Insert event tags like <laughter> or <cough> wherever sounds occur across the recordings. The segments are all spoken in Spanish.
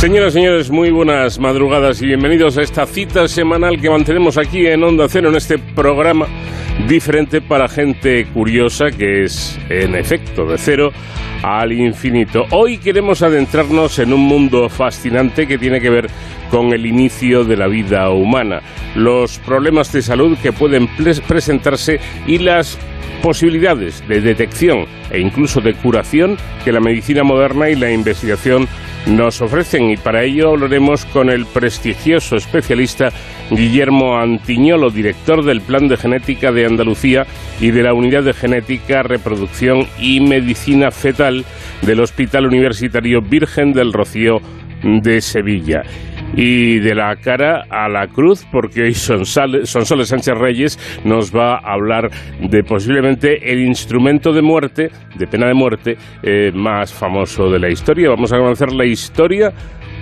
Señoras y señores, muy buenas madrugadas y bienvenidos a esta cita semanal que mantenemos aquí en Onda Cero, en este programa diferente para gente curiosa que es, en efecto, de cero al infinito. Hoy queremos adentrarnos en un mundo fascinante que tiene que ver con el inicio de la vida humana, los problemas de salud que pueden presentarse y las posibilidades de detección e incluso de curación que la medicina moderna y la investigación nos ofrecen y para ello hablaremos con el prestigioso especialista Guillermo Antiñolo, director del Plan de Genética de Andalucía y de la Unidad de Genética, Reproducción y Medicina Fetal del Hospital Universitario Virgen del Rocío de Sevilla y de la cara a la cruz, porque <laughs> hoy Sonsoles Sánchez Reyes nos va a hablar de posiblemente el instrumento de muerte, de pena de muerte, eh, más famoso de la historia. Vamos a conocer la historia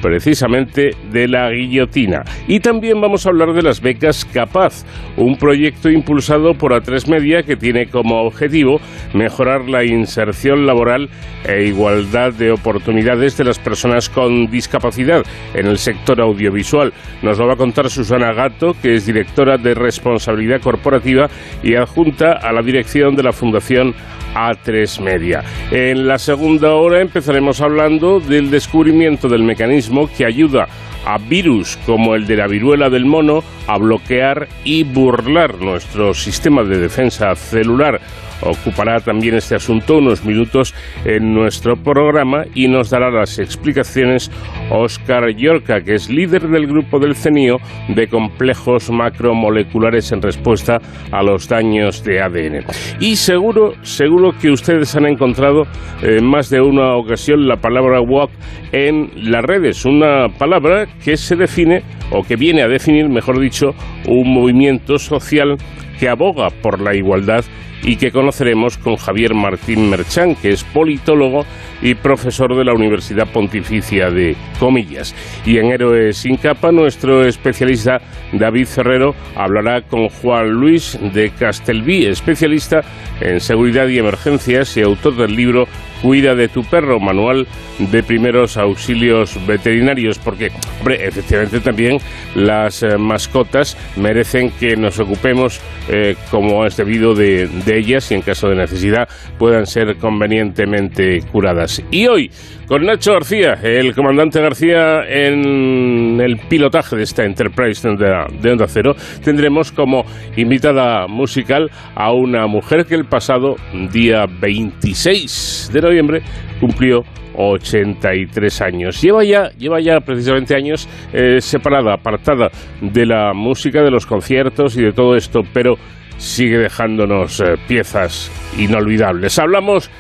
precisamente de la guillotina. Y también vamos a hablar de las becas Capaz, un proyecto impulsado por A3 Media que tiene como objetivo mejorar la inserción laboral e igualdad de oportunidades de las personas con discapacidad en el sector audiovisual. Nos lo va a contar Susana Gato, que es directora de responsabilidad corporativa y adjunta a la dirección de la Fundación A3 Media. En la segunda hora empezaremos hablando del descubrimiento del mecanismo que ayuda a virus como el de la viruela del mono a bloquear y burlar nuestro sistema de defensa celular ocupará también este asunto unos minutos en nuestro programa y nos dará las explicaciones Oscar Yorca, que es líder del grupo del CENIO de complejos macromoleculares en respuesta a los daños de ADN. Y seguro, seguro que ustedes han encontrado en más de una ocasión la palabra walk en las redes, una palabra que se define o que viene a definir, mejor dicho, un movimiento social que aboga por la igualdad y que conoceremos con Javier Martín Merchán, que es politólogo y profesor de la Universidad Pontificia de Comillas. Y en Héroes sin capa, nuestro especialista David Ferrero hablará con Juan Luis de Castelví, especialista en seguridad y emergencias y autor del libro Cuida de tu perro, manual de primeros auxilios veterinarios, porque, hombre, efectivamente también las eh, mascotas merecen que nos ocupemos eh, como es debido de, de ellas y en caso de necesidad puedan ser convenientemente curadas. Y hoy, con Nacho García, el comandante García en el pilotaje de esta Enterprise de, Onda Cero, tendremos como invitada musical a una mujer que el pasado día 26 de noviembre cumplió 83 años. Lleva ya, lleva ya precisamente años eh, separada, apartada de la música, de los conciertos y de todo esto, pero sigue dejándonos eh, piezas inolvidables. Hablamos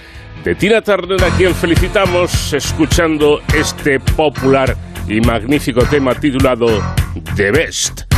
de Tina Turner, a quien felicitamos escuchando este popular y magnífico tema titulado The Best.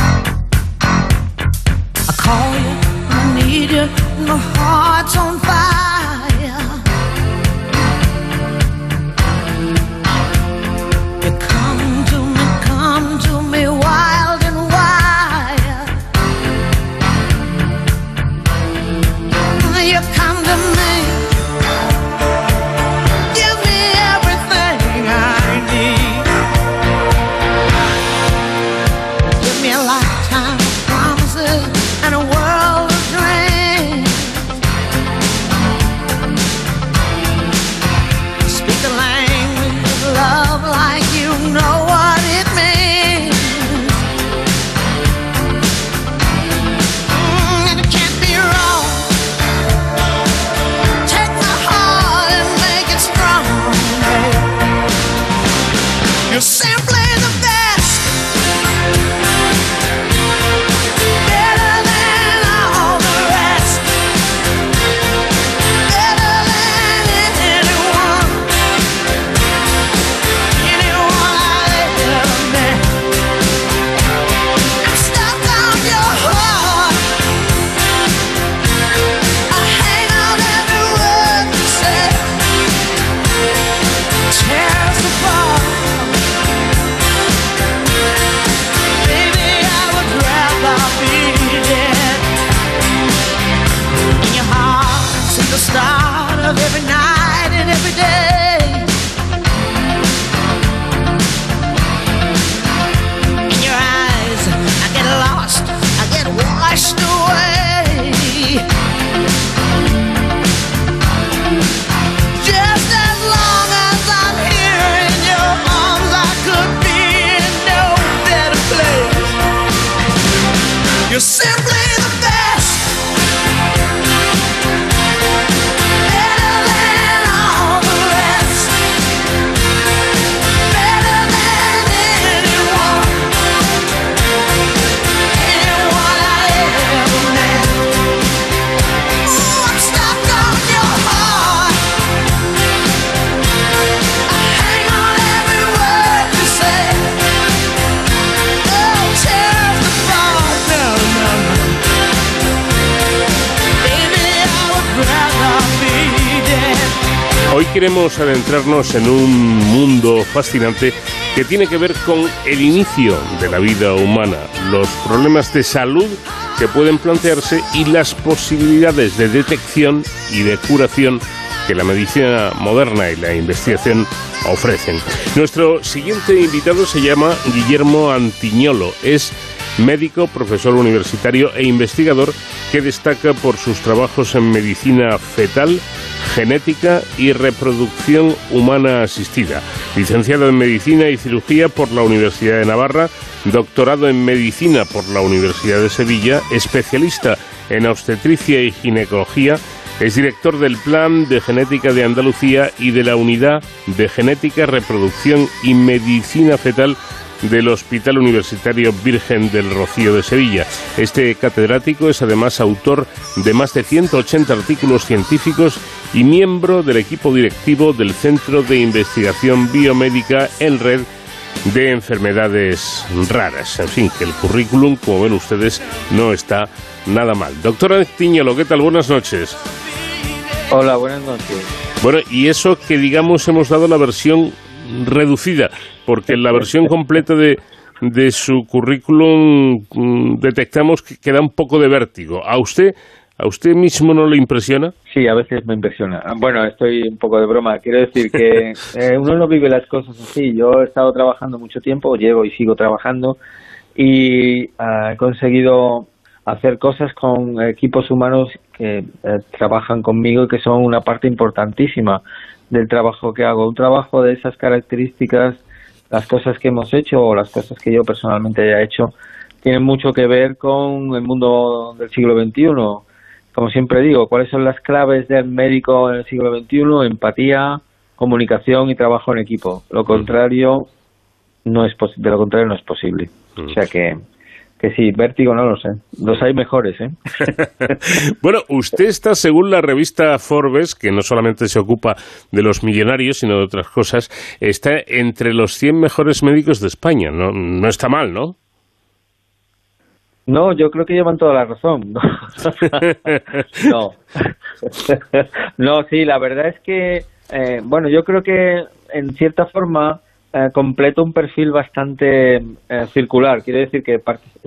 Queremos adentrarnos en un mundo fascinante que tiene que ver con el inicio de la vida humana, los problemas de salud que pueden plantearse y las posibilidades de detección y de curación que la medicina moderna y la investigación ofrecen. Nuestro siguiente invitado se llama Guillermo Antiñolo. Es médico, profesor universitario e investigador que destaca por sus trabajos en medicina fetal, genética y reproducción humana asistida. Licenciado en medicina y cirugía por la Universidad de Navarra, doctorado en medicina por la Universidad de Sevilla, especialista en obstetricia y ginecología, es director del Plan de Genética de Andalucía y de la Unidad de Genética, Reproducción y Medicina Fetal del Hospital Universitario Virgen del Rocío de Sevilla. Este catedrático es además autor de más de 180 artículos científicos y miembro del equipo directivo del Centro de Investigación Biomédica en Red de Enfermedades Raras. En fin, que el currículum, como ven ustedes, no está nada mal. Doctora Tiñolo, ¿qué tal? Buenas noches. Hola, buenas noches. Bueno, y eso que digamos hemos dado la versión reducida, porque en la versión completa de, de su currículum mm, detectamos que queda un poco de vértigo. ¿A usted, a usted mismo no le impresiona? Sí, a veces me impresiona. Bueno, estoy un poco de broma. Quiero decir que <laughs> eh, uno no vive las cosas así. Yo he estado trabajando mucho tiempo, llevo y sigo trabajando, y ah, he conseguido hacer cosas con equipos humanos que eh, trabajan conmigo y que son una parte importantísima del trabajo que hago. Un trabajo de esas características, las cosas que hemos hecho o las cosas que yo personalmente haya hecho, tienen mucho que ver con el mundo del siglo XXI. Como siempre digo, ¿cuáles son las claves del médico en el siglo XXI? Empatía, comunicación y trabajo en equipo. Lo contrario no es de lo contrario no es posible. O sea que que sí, vértigo no lo sé. Los hay mejores, ¿eh? <laughs> bueno, usted está, según la revista Forbes, que no solamente se ocupa de los millonarios, sino de otras cosas, está entre los 100 mejores médicos de España. No, no está mal, ¿no? No, yo creo que llevan toda la razón. <laughs> No, no. sí, la verdad es que, eh, bueno, yo creo que en cierta forma eh, completo un perfil bastante eh, circular. Quiere decir que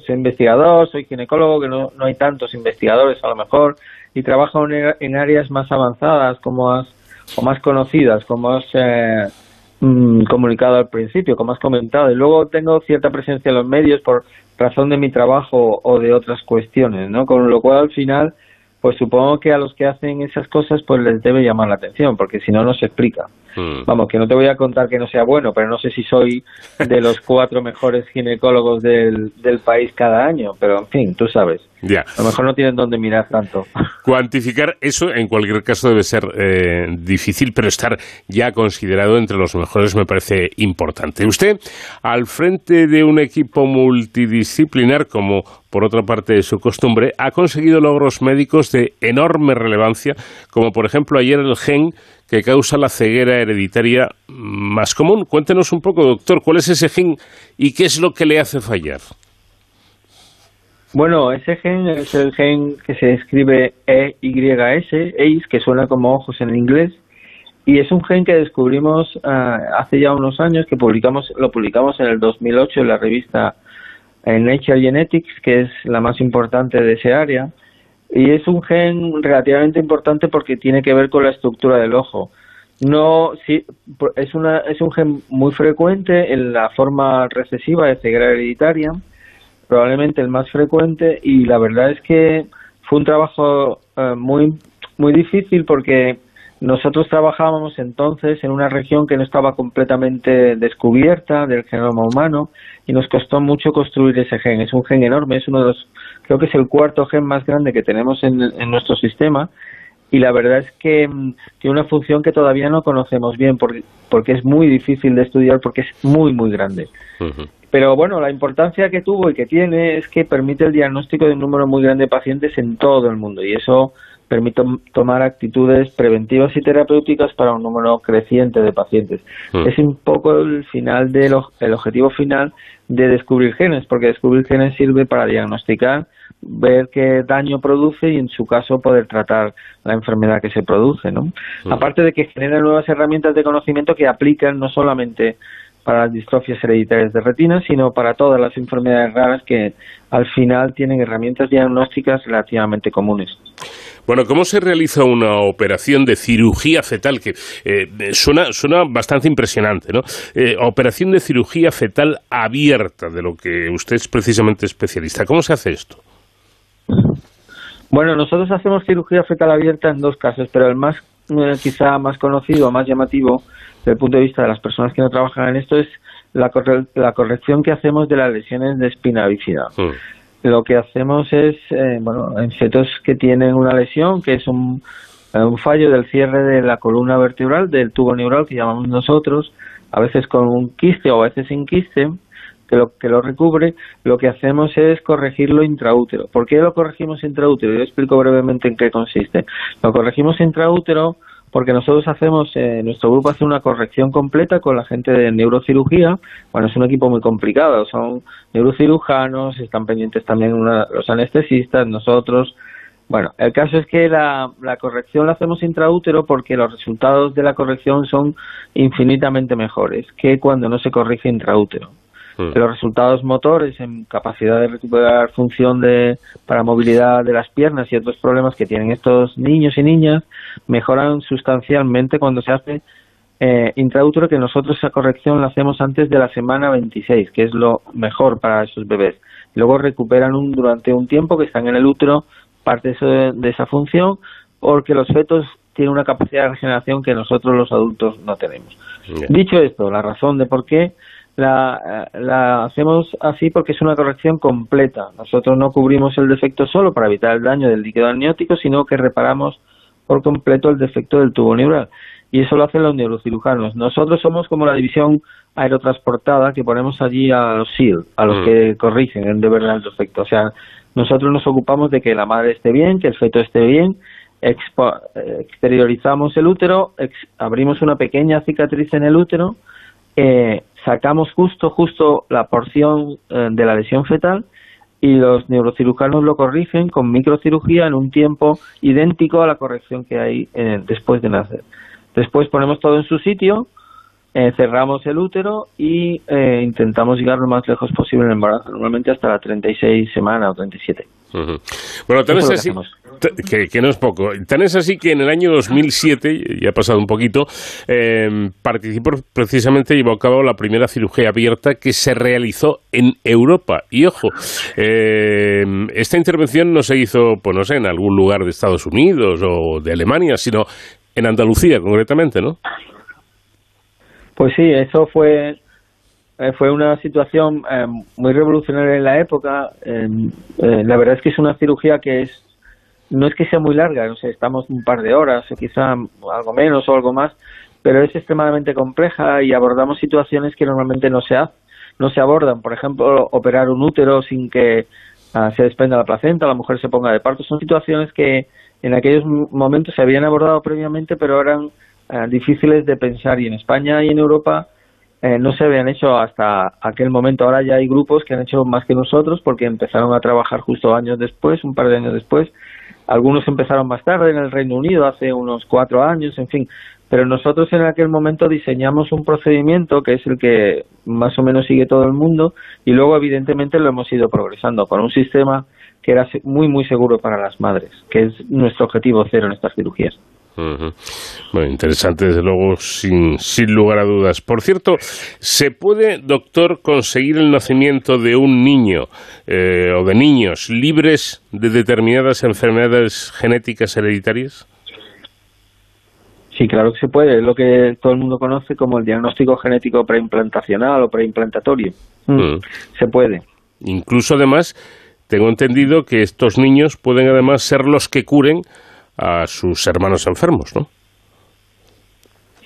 soy investigador, soy ginecólogo, que no, no hay tantos investigadores a lo mejor, y trabajo en, áreas más avanzadas como más, o más conocidas, como eh, mm, comunicado al principio, como has comentado. Y luego tengo cierta presencia en los medios por razón de mi trabajo o de otras cuestiones, ¿no? Con lo cual al final pues supongo que a los que hacen esas cosas pues les debe llamar la atención, porque si no, no se explica. Hmm. Vamos, que no te voy a contar que no sea bueno, pero no sé si soy de los <laughs> cuatro mejores ginecólogos del, del país cada año, pero en fin, tú sabes. Ya. A lo mejor no tienen dónde mirar tanto. <laughs> Cuantificar eso, en cualquier caso, debe ser eh, difícil, pero estar ya considerado entre los mejores me parece importante. Usted, al frente de un equipo multidisciplinar, como por otra parte de su costumbre, ha conseguido logros médicos de enorme relevancia, como por ejemplo ayer el gen que causa la ceguera hereditaria más común. Cuéntenos un poco, doctor, cuál es ese gen y qué es lo que le hace fallar. Bueno, ese gen es el gen que se escribe EYS, EYS, que suena como ojos en inglés, y es un gen que descubrimos ah, hace ya unos años, que publicamos, lo publicamos en el 2008 en la revista Nature Genetics, que es la más importante de ese área, y es un gen relativamente importante porque tiene que ver con la estructura del ojo. No, sí, es, una, es un gen muy frecuente en la forma recesiva de ceguera hereditaria, probablemente el más frecuente, y la verdad es que fue un trabajo eh, muy, muy difícil porque nosotros trabajábamos entonces en una región que no estaba completamente descubierta del genoma humano y nos costó mucho construir ese gen. Es un gen enorme, es uno de los, creo que es el cuarto gen más grande que tenemos en, nuestro sistema y la verdad es que mm, tiene una función que todavía no conocemos bien porque, porque es muy difícil de estudiar porque es muy, muy grande. Pero bueno, la importancia que tuvo y que tiene es que permite el diagnóstico de un número muy grande de pacientes en todo el mundo y eso permite tomar actitudes preventivas y terapéuticas para un número creciente de pacientes. Mm. Es un poco el final del el objetivo final de descubrir genes, porque descubrir genes sirve para diagnosticar, ver qué daño produce y en su caso poder tratar la enfermedad que se produce, ¿no? Mm. Aparte de que genera nuevas herramientas de conocimiento que aplican no solamente para las distrofias hereditarias de retina, sino para todas las enfermedades raras que al final tienen herramientas diagnósticas relativamente comunes. Bueno, ¿cómo se realiza una operación de cirugía fetal? Que eh, suena, suena bastante impresionante, ¿no? Eh, operación de cirugía fetal abierta, de lo que usted es precisamente especialista. ¿Cómo se hace esto? Bueno, nosotros hacemos cirugía fetal abierta en dos casos, pero el más eh, quizá más conocido, más llamativo desde el punto de vista de las personas que no trabajan en esto es la, la corrección que hacemos de las lesiones de espina bífida. Lo que hacemos es, eh, bueno, en fetos que tienen una lesión, que es un, eh, un fallo del cierre de la columna vertebral, del tubo neural que llamamos nosotros, a veces con un quiste o a veces sin quiste, que lo, que lo recubre, lo que hacemos es corregirlo intraútero. ¿Por qué lo corregimos intraútero? Yo explico brevemente en qué consiste. Lo corregimos intraútero porque nosotros hacemos, eh, nuestro grupo hace una corrección completa con la gente de neurocirugía. Bueno, es un equipo muy complicado, son neurocirujanos, están pendientes también los anestesistas, nosotros. Bueno, el caso es que la, la corrección la hacemos intraútero porque los resultados de la corrección son infinitamente mejores que cuando no se corrige intraútero. Hmm. Los resultados motores en capacidad de recuperar función de, para movilidad de las piernas y otros problemas que tienen estos niños y niñas mejoran sustancialmente cuando se hace eh, intraútero, que nosotros esa corrección la hacemos antes de la semana 26, que es lo mejor para esos bebés. Luego recuperan un, durante un tiempo que están en el útero parte de, de esa función, porque los fetos tienen una capacidad de regeneración que nosotros los adultos no tenemos. Dicho esto, la razón de por qué la, la, hacemos así porque es una corrección completa. Nosotros no cubrimos el defecto solo para evitar el daño del líquido amniótico, sino que reparamos por completo el defecto del tubo neural. Y eso lo hacen los neurocirujanos. Nosotros somos como la división aerotransportada que ponemos allí a los SEAL, a los mm. que corrigen de verdad el defecto. O sea, nosotros nos ocupamos de que la madre esté bien, que el feto esté bien, exteriorizamos el útero, abrimos una pequeña cicatriz en el útero, eh, sacamos justo, justo la porción eh, de la lesión fetal y los neurocirujanos lo corrigen con microcirugía en un tiempo idéntico a la corrección que hay eh, después de nacer. Después ponemos todo en su sitio, eh, cerramos el útero y intentamos llegar lo más lejos posible en el embarazo, normalmente hasta la 36 semanas o 37. Bueno, tal es que, no es poco. Tan es así que en el año 2007, ya ha pasado un poquito, eh, participó precisamente, llevó a cabo la primera cirugía abierta que se realizó en Europa. Y ojo, eh, esta intervención no se hizo, pues no sé, en algún lugar de Estados Unidos o de Alemania, sino en Andalucía concretamente, ¿no? Pues sí, eso fue eh, fue una situación eh, muy revolucionaria en la época. Eh, la verdad es que es una cirugía que es no es que sea muy larga, no sé, estamos un par de horas o quizá algo menos o algo más, pero es extremadamente compleja y abordamos situaciones que normalmente no se no se abordan. Por ejemplo, operar un útero sin que ah, se desprenda la placenta, la mujer se ponga de parto. Son situaciones que en aquellos momentos se habían abordado previamente, pero eran ah, difíciles de pensar y en España y en Europa eh, no se habían hecho hasta aquel momento. Ahora ya hay grupos que han hecho más que nosotros porque empezaron a trabajar justo años después, un par de años después. Algunos empezaron más tarde en el Reino Unido, hace unos cuatro años, en fin. Pero nosotros en aquel momento diseñamos un procedimiento que es el que más o menos sigue todo el mundo y luego evidentemente lo hemos ido progresando con un sistema que era muy muy seguro para las madres, que es nuestro objetivo cero en estas cirugías. Bueno, interesante, desde luego, sin, sin lugar a dudas. Por cierto, ¿se puede, doctor, conseguir el nacimiento de un niño eh, o de niños libres de determinadas enfermedades genéticas hereditarias? Sí, claro que se puede. Es lo que todo el mundo conoce como el diagnóstico genético preimplantacional o preimplantatorio. Mm, mm. Se puede. Incluso, además, tengo entendido que estos niños pueden, además, ser los que curen a sus hermanos enfermos, ¿no?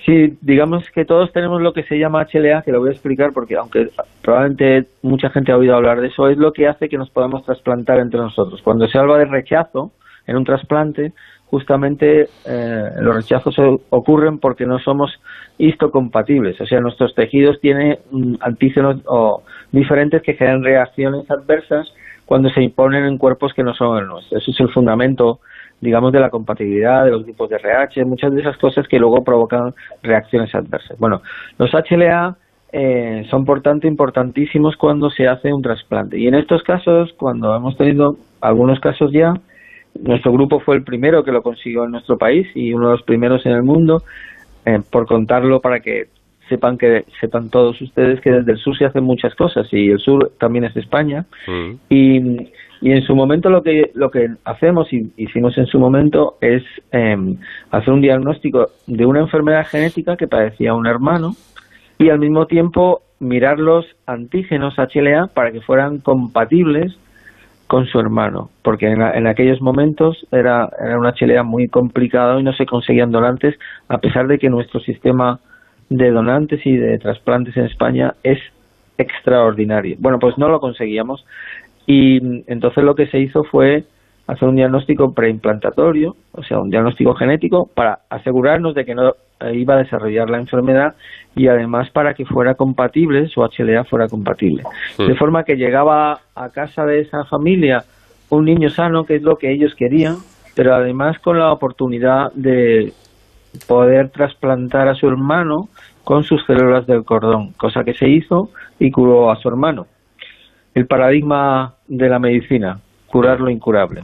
Sí, digamos que todos tenemos lo que se llama HLA, que lo voy a explicar porque aunque probablemente mucha gente ha oído hablar de eso, es lo que hace que nos podamos trasplantar entre nosotros. Cuando se habla de rechazo en un trasplante, justamente eh, los rechazos ocurren porque no somos histocompatibles, o sea, nuestros tejidos tienen mm, antígenos o diferentes que generan reacciones adversas cuando se imponen en cuerpos que no son el nuestro. Eso es el fundamento, digamos, de la compatibilidad, de los tipos de RH, muchas de esas cosas que luego provocan reacciones adversas. Bueno, los HLA eh, son por tanto importantísimos cuando se hace un trasplante. Y en estos casos, cuando hemos tenido algunos casos ya, nuestro grupo fue el primero que lo consiguió en nuestro país y uno de los primeros en el mundo, eh, por contarlo para que sepan que sepan todos ustedes que desde el sur se hacen muchas cosas y el sur también es España mm. y, y en su momento lo que lo que hacemos y hicimos en su momento es em, hacer un diagnóstico de una enfermedad genética que padecía un hermano y al mismo tiempo mirar los antígenos HLA para que fueran compatibles con su hermano, porque en, aquellos momentos era, era un HLA muy complicado y no se conseguían donantes, a pesar de que nuestro sistema de donantes y de trasplantes en España es extraordinario. Bueno, pues no lo conseguíamos y entonces lo que se hizo fue hacer un diagnóstico preimplantatorio, o sea, un diagnóstico genético para asegurarnos de que no iba a desarrollar la enfermedad y además para que fuera compatible, su HLA fuera compatible. Hmm. De forma que llegaba a casa de esa familia un niño sano, que es lo que ellos querían, pero además con la oportunidad de poder trasplantar a su hermano con sus células del cordón, cosa que se hizo y curó a su hermano. El paradigma de la medicina, curar lo incurable.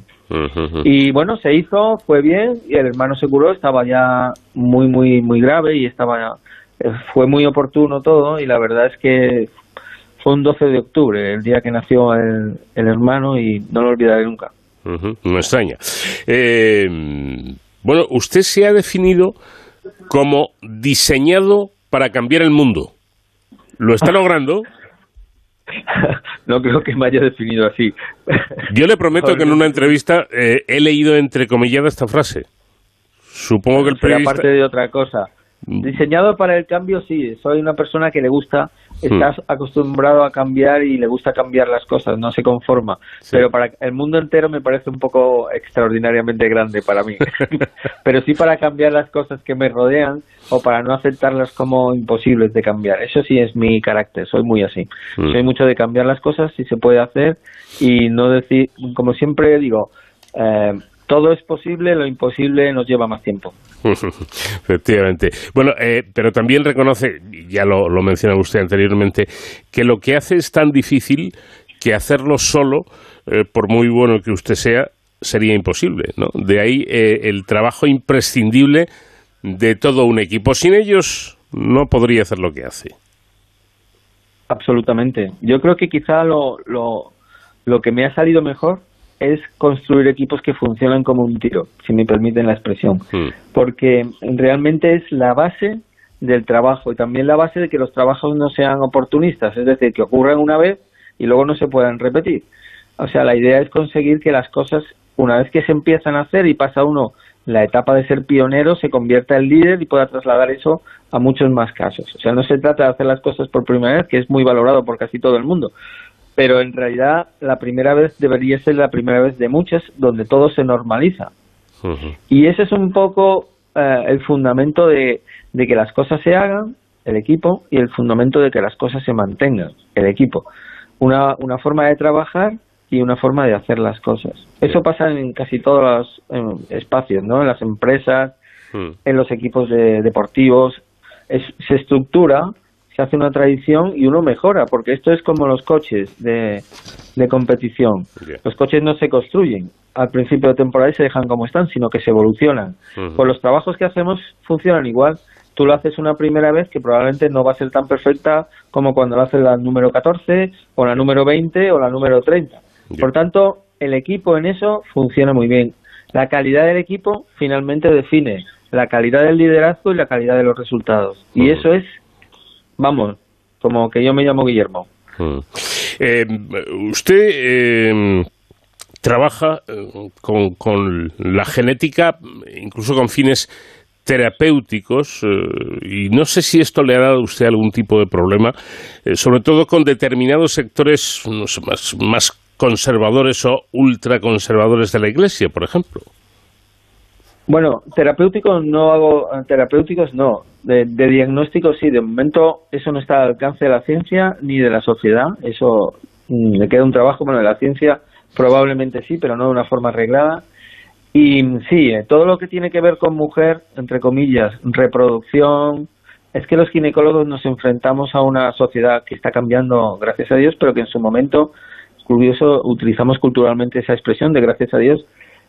Y bueno, se hizo, fue bien y el hermano se curó, estaba ya muy, muy, muy grave y estaba, eh, fue muy oportuno todo y la verdad es que fue un 12 de octubre, el día que nació el, hermano y no lo olvidaré nunca. No extraña. Eh, bueno, usted se ha definido como diseñado para cambiar el mundo. ¿Lo está <laughs> logrando? <laughs> no creo que me haya definido así. Yo le prometo que en una entrevista eh, he leído entrecomillada esta frase. Supongo que el periodista... aparte de otra cosa. Mm. Diseñado para el cambio, sí. Soy una persona que le gusta, estás hmm. acostumbrado a cambiar y le gusta cambiar las cosas, no se conforma. Pero para el mundo entero me parece un poco extraordinariamente grande para mí. <laughs> Pero sí para cambiar las cosas que me rodean o para no aceptarlas como imposibles de cambiar. Eso sí es mi carácter, soy muy así. Hmm. Soy mucho de cambiar las cosas si se puede hacer y no decir, como siempre digo, eh, todo es posible, lo imposible nos lleva más tiempo. <laughs> Efectivamente. Bueno, eh, pero también reconoce, ya lo, lo menciona usted anteriormente, que lo que hace es tan difícil que hacerlo solo, eh, por muy bueno que usted sea, sería imposible. ¿no? De ahí eh, el trabajo imprescindible de todo un equipo. Sin ellos no podría hacer lo que hace. Absolutamente. Yo creo que quizá lo, lo, lo que me ha salido mejor es construir equipos que funcionan como un tiro, si me permiten la expresión, porque realmente es la base del trabajo y también la base de que los trabajos no sean oportunistas, es decir, que ocurran una vez y luego no se puedan repetir. O sea, la idea es conseguir que las cosas, una vez que se empiezan a hacer y pasa uno la etapa de ser pionero, se convierta en líder y pueda trasladar eso a muchos más casos. O sea, no se trata de hacer las cosas por primera vez, que es muy valorado por casi todo el mundo, pero en realidad la primera vez debería ser la primera vez de muchas donde todo se normaliza. Y ese es un poco eh, el fundamento de, que las cosas se hagan, el equipo, y el fundamento de que las cosas se mantengan, el equipo. Una, una forma de trabajar y una forma de hacer las cosas. Eso pasa en casi todos los espacios, ¿no? En las empresas, en los equipos deportivos. se estructura se hace una tradición y uno mejora, porque esto es como los coches de, competición. Los coches no se construyen al principio de temporada y se dejan como están, sino que se evolucionan. Pues los trabajos que hacemos funcionan igual. Tú lo haces una primera vez que probablemente no va a ser tan perfecta como cuando lo haces la número 14 o la número 20 o la número 30. Por tanto, el equipo en eso funciona muy bien. La calidad del equipo finalmente define la calidad del liderazgo y la calidad de los resultados. Y eso es vamos, como que yo me llamo Guillermo. Hmm. Eh, usted eh, trabaja eh, con, la genética, incluso con fines terapéuticos, y no sé si esto le ha dado a usted algún tipo de problema, sobre todo con determinados sectores más, más conservadores o ultraconservadores de la Iglesia, por ejemplo. Bueno, terapéuticos no hago, terapéuticos no, de, diagnósticos sí, de momento eso no está al alcance de la ciencia ni de la sociedad, eso mm, le queda un trabajo, bueno, de la ciencia probablemente sí, pero no de una forma arreglada. Y sí, eh, todo lo que tiene que ver con mujer, entre comillas, reproducción, es que los ginecólogos nos enfrentamos a una sociedad que está cambiando, gracias a Dios, pero que en su momento, curioso, utilizamos culturalmente esa expresión de gracias a Dios,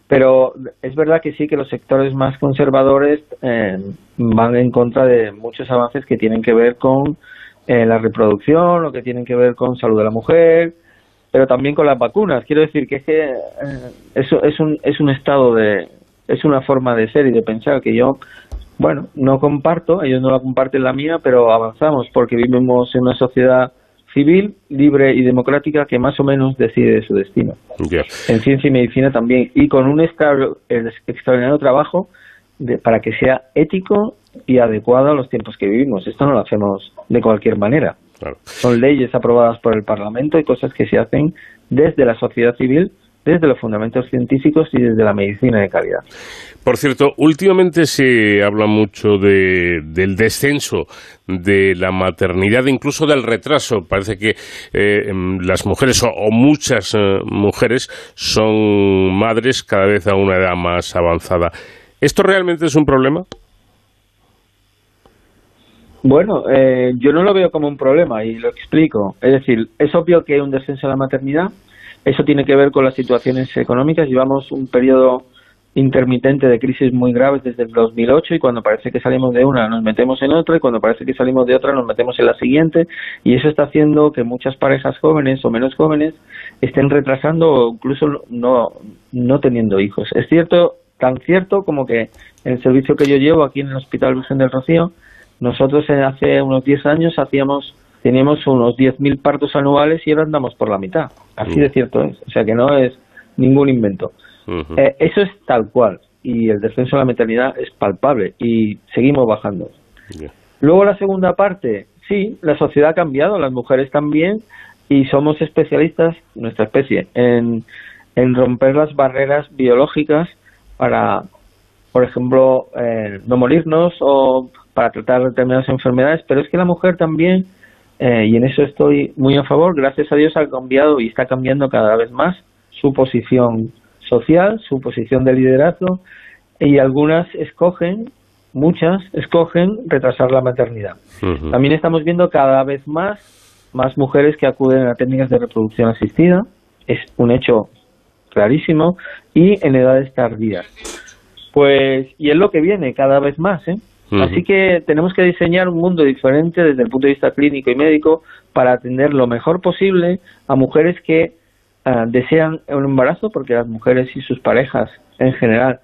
pero es verdad que sí que los sectores más conservadores eh, van en contra de muchos avances que tienen que ver con eh, la reproducción, lo que tienen que ver con salud de la mujer, pero también con las vacunas. Quiero decir que es que eh, eso es un, es un estado de, es una forma de ser y de pensar que yo, bueno, no comparto, ellos no la comparten la mía, pero avanzamos porque vivimos en una sociedad civil, libre y democrática que más o menos decide su destino. En ciencia y medicina también, y con un extraordinario trabajo de, para que sea ético y adecuado a los tiempos que vivimos. Esto no lo hacemos de cualquier manera. Son leyes aprobadas por el Parlamento y cosas que se hacen desde la sociedad civil, desde los fundamentos científicos y desde la medicina de calidad. Por cierto, últimamente se habla mucho de, del descenso de la maternidad, incluso del retraso. Parece que eh, em, las mujeres o, muchas eh, mujeres son madres cada vez a una edad más avanzada. ¿Esto realmente es un problema? Bueno, eh, yo no lo veo como un problema y lo explico. Es decir, es obvio que hay un descenso de la maternidad. Eso tiene que ver con las situaciones económicas. Llevamos un periodo intermitente de crisis muy graves desde el 2008 y cuando parece que salimos de una nos metemos en otra y cuando parece que salimos de otra nos metemos en la siguiente y eso está haciendo que muchas parejas jóvenes o menos jóvenes estén retrasando o incluso no, no teniendo hijos. Es cierto, tan cierto como que el servicio que yo llevo aquí en el Hospital Virgen del Rocío nosotros hace unos 10 años hacíamos teníamos unos 10.000 partos anuales y ahora andamos por la mitad. Así de cierto es. O sea que no es ningún invento. Eh, eso es tal cual. Y el descenso de la maternidad es palpable y seguimos bajando. Luego la segunda parte, sí, la sociedad ha cambiado, las mujeres también, y somos especialistas, nuestra especie, en, en romper las barreras biológicas para, por ejemplo, eh, no morirnos o para tratar determinadas enfermedades, pero es que la mujer también, eh, y en eso estoy muy a favor, gracias a Dios ha cambiado y está cambiando cada vez más su posición social, su posición de liderazgo, y algunas escogen, muchas escogen retrasar la maternidad. También estamos viendo cada vez más, más mujeres que acuden a técnicas de reproducción asistida, es un hecho clarísimo, y en edades tardías. Pues, y es lo que viene cada vez más, ¿eh? Así que tenemos que diseñar un mundo diferente desde el punto de vista clínico y médico para atender lo mejor posible a mujeres que ah, desean un embarazo, porque las mujeres y sus parejas en general,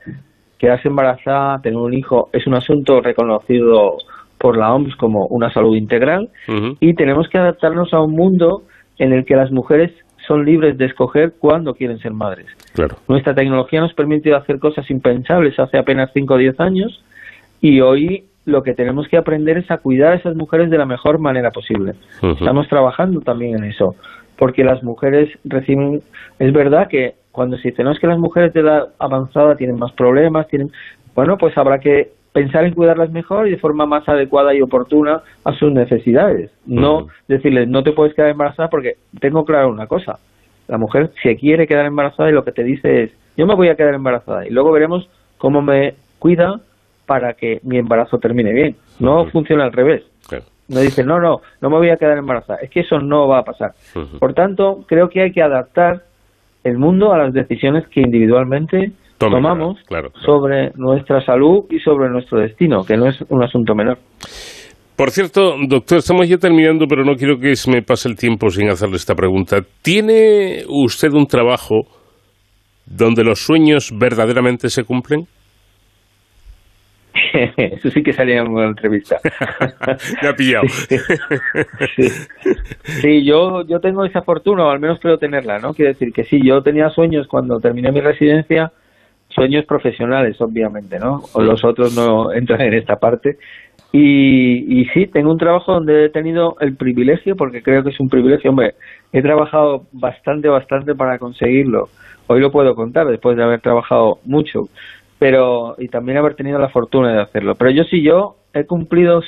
quedarse embarazada, tener un hijo, es un asunto reconocido por la OMS como una salud integral. Y tenemos que adaptarnos a un mundo en el que las mujeres son libres de escoger cuándo quieren ser madres. Nuestra tecnología nos permite hacer cosas impensables. Hace apenas 5 o 10 años y hoy lo que tenemos que aprender es a cuidar a esas mujeres de la mejor manera posible. Estamos trabajando también en eso, porque las mujeres reciben, es verdad que cuando se dice, no es que las mujeres de edad avanzada tienen más problemas, tienen, bueno, pues habrá que pensar en cuidarlas mejor y de forma más adecuada y oportuna a sus necesidades. No decirles, no te puedes quedar embarazada porque tengo claro una cosa, la mujer se quiere quedar embarazada y lo que te dice es, yo me voy a quedar embarazada y luego veremos cómo me cuida para que mi embarazo termine bien. No funciona al revés. No dice, no, no, no me voy a quedar embarazada. Es que eso no va a pasar. Por tanto, creo que hay que adaptar el mundo a las decisiones que individualmente tomamos sobre nuestra salud y sobre nuestro destino, que no es un asunto menor. Por cierto, doctor, estamos ya terminando, pero no quiero que se me pase el tiempo sin hacerle esta pregunta. ¿Tiene usted un trabajo donde los sueños verdaderamente se cumplen? <laughs> Eso sí que salía en una entrevista. <laughs> Me ha pillado. Sí. yo, yo tengo esa fortuna, o al menos creo tenerla, ¿no? Quiero decir que sí, yo tenía sueños cuando terminé mi residencia, sueños profesionales, obviamente, ¿no? O los otros no entran en esta parte. Y, y sí, tengo un trabajo donde he tenido el privilegio, porque creo que es un privilegio, hombre, he trabajado bastante, bastante para conseguirlo. Hoy lo puedo contar, después de haber trabajado mucho pero y también haber tenido la fortuna de hacerlo. Pero yo sí, yo he cumplido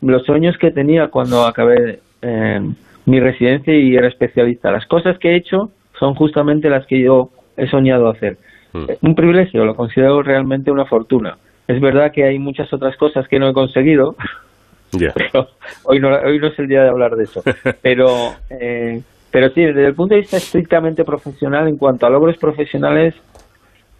los sueños que tenía cuando acabé eh, mi residencia y era especialista. Las cosas que he hecho son justamente las que yo he soñado hacer. Mm. Un privilegio, lo considero realmente una fortuna. Es verdad que hay muchas otras cosas que no he conseguido, <laughs> pero hoy no, hoy no es el día de hablar de eso. <laughs> Pero, eh, pero sí, desde el punto de vista estrictamente profesional, en cuanto a logros profesionales,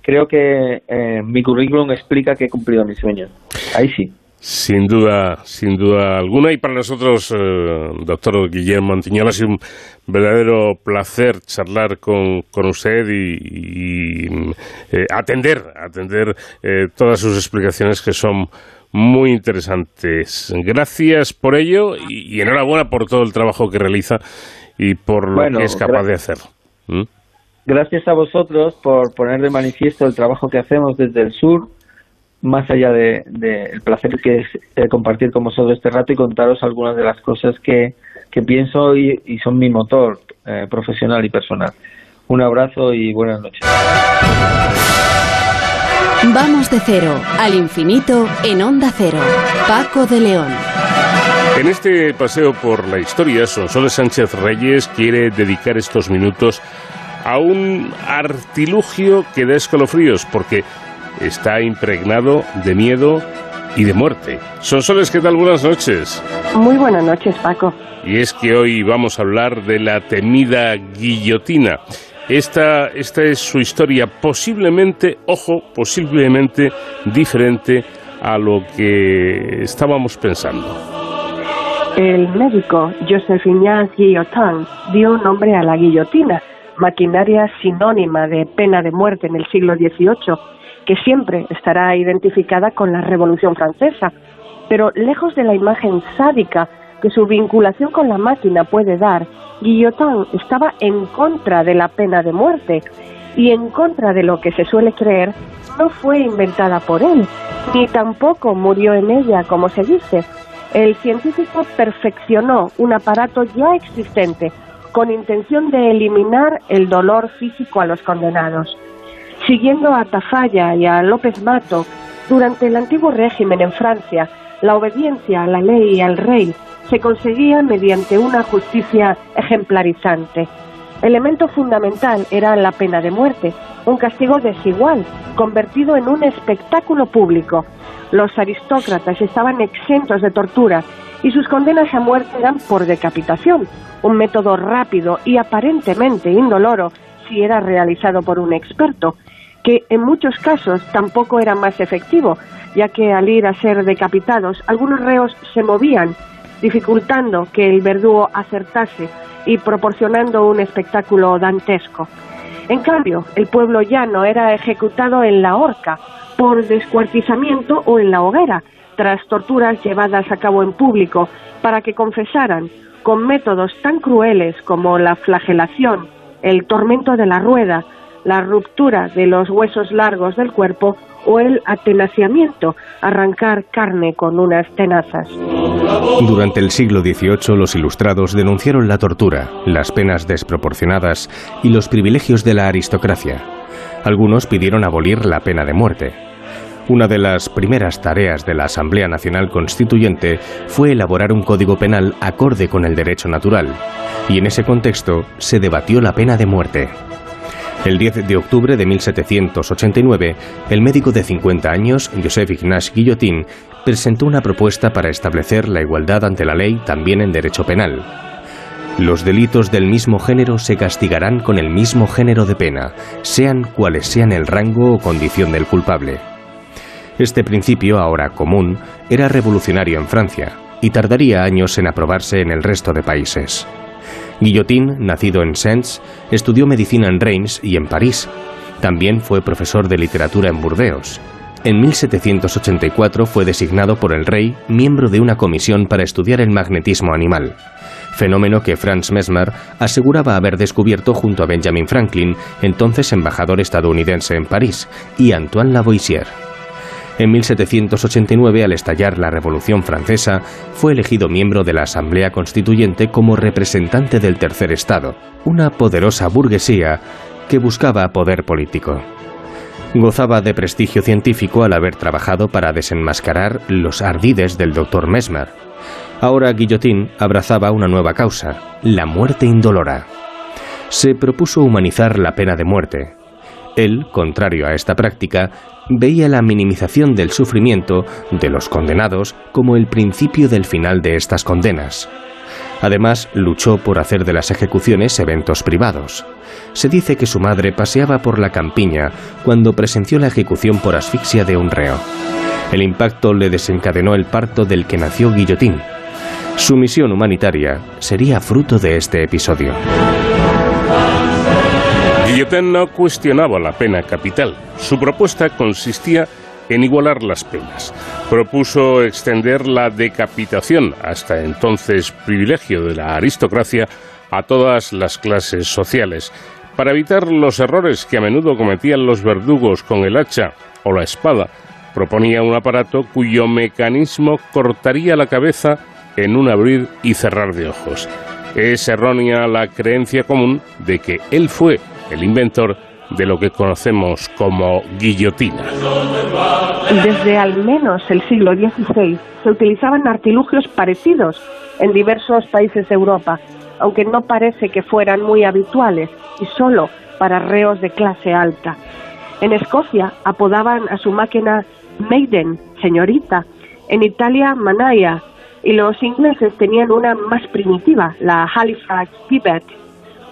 creo que eh, mi currículum explica que he cumplido mi sueño. Ahí sí. Sin duda, sin duda alguna. Y para nosotros, eh, doctor Guillermo Antiñola, ha sido un verdadero placer charlar con, con usted y, eh, atender, atender eh, todas sus explicaciones que son muy interesantes. Gracias por ello y, enhorabuena por todo el trabajo que realiza y por lo que es capaz de hacer. ¿Mm? Gracias a vosotros por poner de manifiesto el trabajo que hacemos desde el sur más allá del de, el placer que es eh, compartir con vosotros este rato y contaros algunas de las cosas que, que pienso y, y, son mi motor eh, profesional y personal. Un abrazo y buenas noches. Vamos de cero al infinito en onda cero. Paco de León. En este paseo por la historia, Sonsoles Sánchez Reyes quiere dedicar estos minutos a un artilugio que da escalofríos, porque está impregnado de miedo y de muerte. Sonsoles, ¿qué tal? Buenas noches. Muy buenas noches, Paco. Y es que hoy vamos a hablar de la temida guillotina. Esta, esta es su historia, posiblemente, ojo, posiblemente diferente a lo que estábamos pensando. El médico Joseph Ignace Guillotin dio nombre a la guillotina, maquinaria sinónima de pena de muerte en el siglo XVIII que siempre estará identificada con la Revolución Francesa, pero lejos de la imagen sádica que su vinculación con la máquina puede dar, Guillotin estaba en contra de la pena de muerte y en contra de lo que se suele creer no fue inventada por él, ni tampoco murió en ella, como se dice. El científico perfeccionó un aparato ya existente con intención de eliminar el dolor físico a los condenados. Siguiendo a Tafalla y a López Mato, durante el antiguo régimen en Francia, la obediencia a la ley y al rey se conseguía mediante una justicia ejemplarizante. Elemento fundamental era la pena de muerte, un castigo desigual, convertido en un espectáculo público. Los aristócratas estaban exentos de tortura y sus condenas a muerte eran por decapitación, un método rápido y aparentemente indoloro si era realizado por un experto, que en muchos casos tampoco era más efectivo, ya que al ir a ser decapitados algunos reos se movían, dificultando que el verdugo acertase y proporcionando un espectáculo dantesco. En cambio, el pueblo llano era ejecutado en la horca, por descuartizamiento o en la hoguera, tras torturas llevadas a cabo en público, para que confesaran, con métodos tan crueles como la flagelación, el tormento de la rueda, la ruptura de los huesos largos del cuerpo o el atenaciamiento, arrancar carne con unas tenazas. Durante el siglo XVIII los ilustrados denunciaron la tortura, las penas desproporcionadas y los privilegios de la aristocracia. Algunos pidieron abolir la pena de muerte. Una de las primeras tareas de la Asamblea Nacional Constituyente fue elaborar un código penal acorde con el derecho natural, y en ese contexto se debatió la pena de muerte. El 10 de octubre de 1789, el médico de 50 años, Joseph Ignace Guillotin, presentó una propuesta para establecer la igualdad ante la ley también en derecho penal. Los delitos del mismo género se castigarán con el mismo género de pena, sean cuales sean el rango o condición del culpable. Este principio, ahora común, era revolucionario en Francia y tardaría años en aprobarse en el resto de países. Guillotin, nacido en Sens, estudió medicina en Reims y en París. También fue profesor de literatura en Burdeos. En 1784 fue designado por el rey miembro de una comisión para estudiar el magnetismo animal, fenómeno que Franz Mesmer aseguraba haber descubierto junto a Benjamin Franklin, entonces embajador estadounidense en París, y Antoine Lavoisier. En 1789, al estallar la Revolución Francesa, fue elegido miembro de la Asamblea Constituyente como representante del Tercer Estado, una poderosa burguesía que buscaba poder político. Gozaba de prestigio científico al haber trabajado para desenmascarar los ardides del doctor Mesmer. Ahora Guillotín abrazaba una nueva causa, la muerte indolora. Se propuso humanizar la pena de muerte. Él, contrario a esta práctica, veía la minimización del sufrimiento de los condenados como el principio del final de estas condenas. Además, luchó por hacer de las ejecuciones eventos privados. Se dice que su madre paseaba por la campiña cuando presenció la ejecución por asfixia de un reo. El impacto le desencadenó el parto del que nació Guillotín. Su misión humanitaria sería fruto de este episodio. Guillotín no cuestionaba la pena capital. Su propuesta consistía en igualar las penas. Propuso extender la decapitación, hasta entonces privilegio de la aristocracia, a todas las clases sociales, para evitar los errores que a menudo cometían los verdugos con el hacha o la espada. Proponía un aparato cuyo mecanismo cortaría la cabeza en un abrir y cerrar de ojos. Es errónea la creencia común de que él fue el inventor de lo que conocemos como guillotina. Desde al menos el siglo XVI se utilizaban artilugios parecidos en diversos países de Europa, aunque no parece que fueran muy habituales y solo para reos de clase alta. En Escocia apodaban a su máquina Maiden, señorita, en Italia Manaya, y los ingleses tenían una más primitiva, la Halifax Pivot.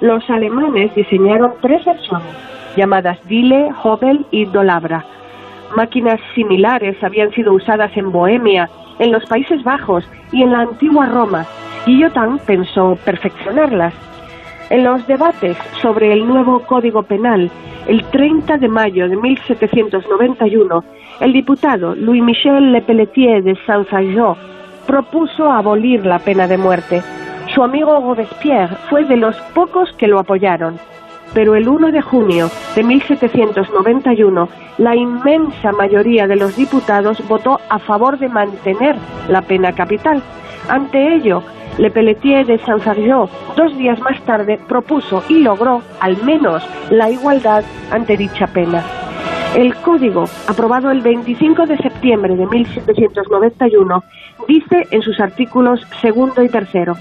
Los alemanes diseñaron tres versiones, llamadas Dile, Hobel y Dolabra. Máquinas similares habían sido usadas en Bohemia, en los Países Bajos y en la antigua Roma, y Yotan pensó perfeccionarlas. En los debates sobre el nuevo Código Penal, el 30 de mayo de 1791, el diputado Louis-Michel Le Pelletier de Saint-Saëns propuso abolir la pena de muerte. Su amigo Robespierre fue de los pocos que lo apoyaron. Pero el 1 de junio de 1791, la inmensa mayoría de los diputados votó a favor de mantener la pena capital. Ante ello, Le Pelletier de Saint-Sargeau, dos días más tarde, propuso y logró, al menos, la igualdad ante dicha pena. El código, aprobado el 25 de septiembre de 1791, dice en sus artículos segundo y tercero,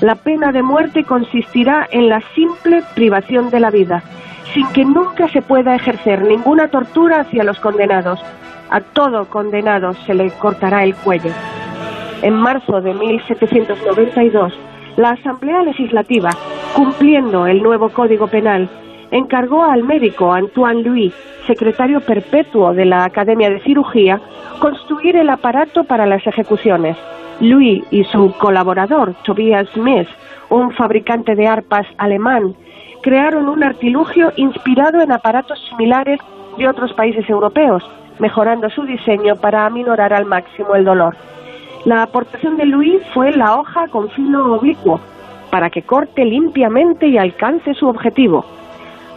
la pena de muerte consistirá en la simple privación de la vida, sin que nunca se pueda ejercer ninguna tortura hacia los condenados. A todo condenado se le cortará el cuello. En marzo de 1792, la Asamblea Legislativa, cumpliendo el nuevo Código Penal, encargó al médico Antoine Louis, secretario perpetuo de la Academia de Cirugía, construir el aparato para las ejecuciones. Louis y su colaborador, Tobias Smith, un fabricante de arpas alemán, crearon un artilugio inspirado en aparatos similares de otros países europeos, mejorando su diseño para aminorar al máximo el dolor. La aportación de Louis fue la hoja con filo oblicuo, para que corte limpiamente y alcance su objetivo.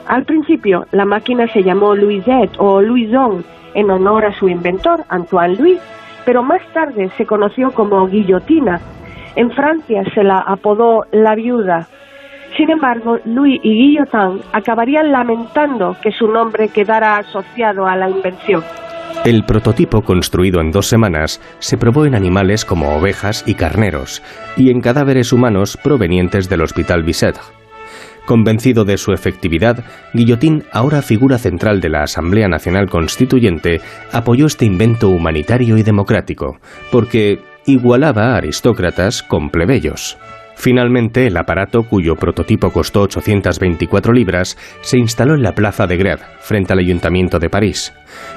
Al principio, la máquina se llamó Louisette o Louison en honor a su inventor, Antoine Louis, pero más tarde se conoció como guillotina. En Francia se la apodó la viuda. Sin embargo, Louis y Guillotin acabarían lamentando que su nombre quedara asociado a la invención. El prototipo, construido en dos semanas, se probó en animales como ovejas y carneros, y en cadáveres humanos provenientes del Hospital Bicêtre. Convencido de su efectividad, Guillotín, ahora figura central de la Asamblea Nacional Constituyente, apoyó este invento humanitario y democrático, porque igualaba a aristócratas con plebeyos. Finalmente, el aparato, cuyo prototipo costó 824 libras, se instaló en la plaza de Grève, frente al Ayuntamiento de París.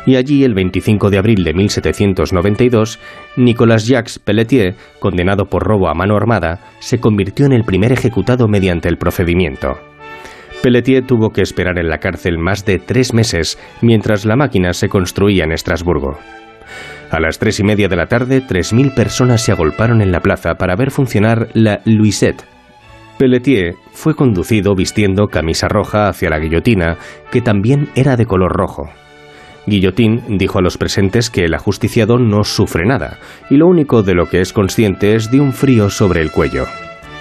Y allí, el 25 de abril de 1792, Nicolas Jacques Pelletier, condenado por robo a mano armada, se convirtió en el primer ejecutado mediante el procedimiento. Pelletier tuvo que esperar en la cárcel más de tres meses mientras la máquina se construía en Estrasburgo. A las tres y media de la tarde, 3.000 personas se agolparon en la plaza para ver funcionar la Louisette. Pelletier fue conducido vistiendo camisa roja hacia la guillotina, que también era de color rojo. Guillotín dijo a los presentes que el ajusticiado no sufre nada, y lo único de lo que es consciente es de un frío sobre el cuello.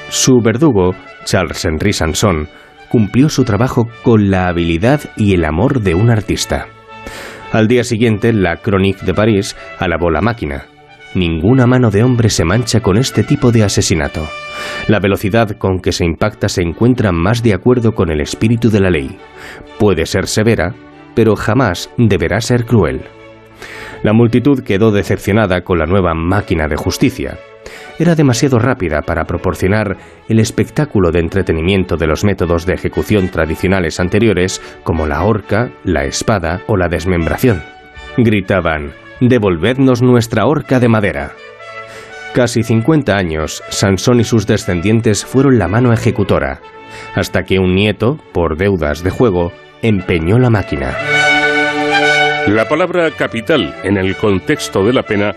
Su verdugo, Charles Henry Sanson, cumplió su trabajo con la habilidad y el amor de un artista. Al día siguiente, la Chronique de París alabó la máquina. Ninguna mano de hombre se mancha con este tipo de asesinato. La velocidad con que se impacta se encuentra más de acuerdo con el espíritu de la ley. Puede ser severa, pero jamás deberá ser cruel. La multitud quedó decepcionada con la nueva máquina de justicia. Era demasiado rápida para proporcionar el espectáculo de entretenimiento de los métodos de ejecución tradicionales anteriores como la horca, la espada o la desmembración. Gritaban, devolvednos nuestra horca de madera. Casi 50 años, Sansón y sus descendientes fueron la mano ejecutora, hasta que un nieto, por deudas de juego, empeñó la máquina. La palabra capital en el contexto de la pena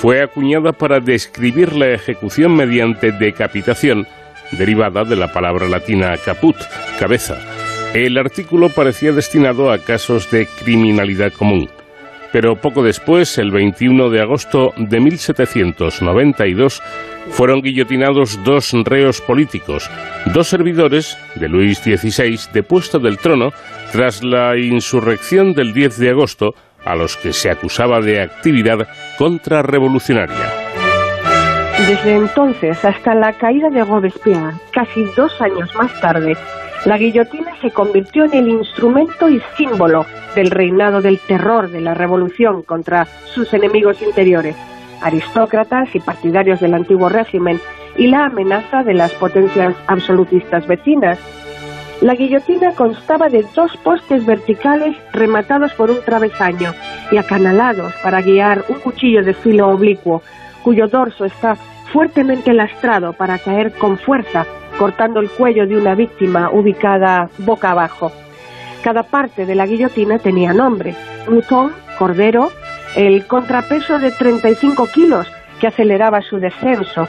fue acuñada para describir la ejecución mediante decapitación, derivada de la palabra latina caput, cabeza. El artículo parecía destinado a casos de criminalidad común pero poco después, el 21 de agosto de 1792, fueron guillotinados dos reos políticos, dos servidores de Luis XVI depuesto del trono tras la insurrección del 10 de agosto, a los que se acusaba de actividad contrarrevolucionaria. Desde entonces hasta la caída de Robespierre, casi dos años más tarde, la guillotina se convirtió en el instrumento y símbolo del reinado del terror de la revolución contra sus enemigos interiores, aristócratas y partidarios del antiguo régimen, y la amenaza de las potencias absolutistas vecinas. La guillotina constaba de dos postes verticales rematados por un travesaño y acanalados para guiar un cuchillo de filo oblicuo, cuyo dorso está fuertemente lastrado para caer con fuerza cortando el cuello de una víctima ubicada boca abajo. Cada parte de la guillotina tenía nombre. Mouton, cordero, el contrapeso de 35 kilos que aceleraba su descenso.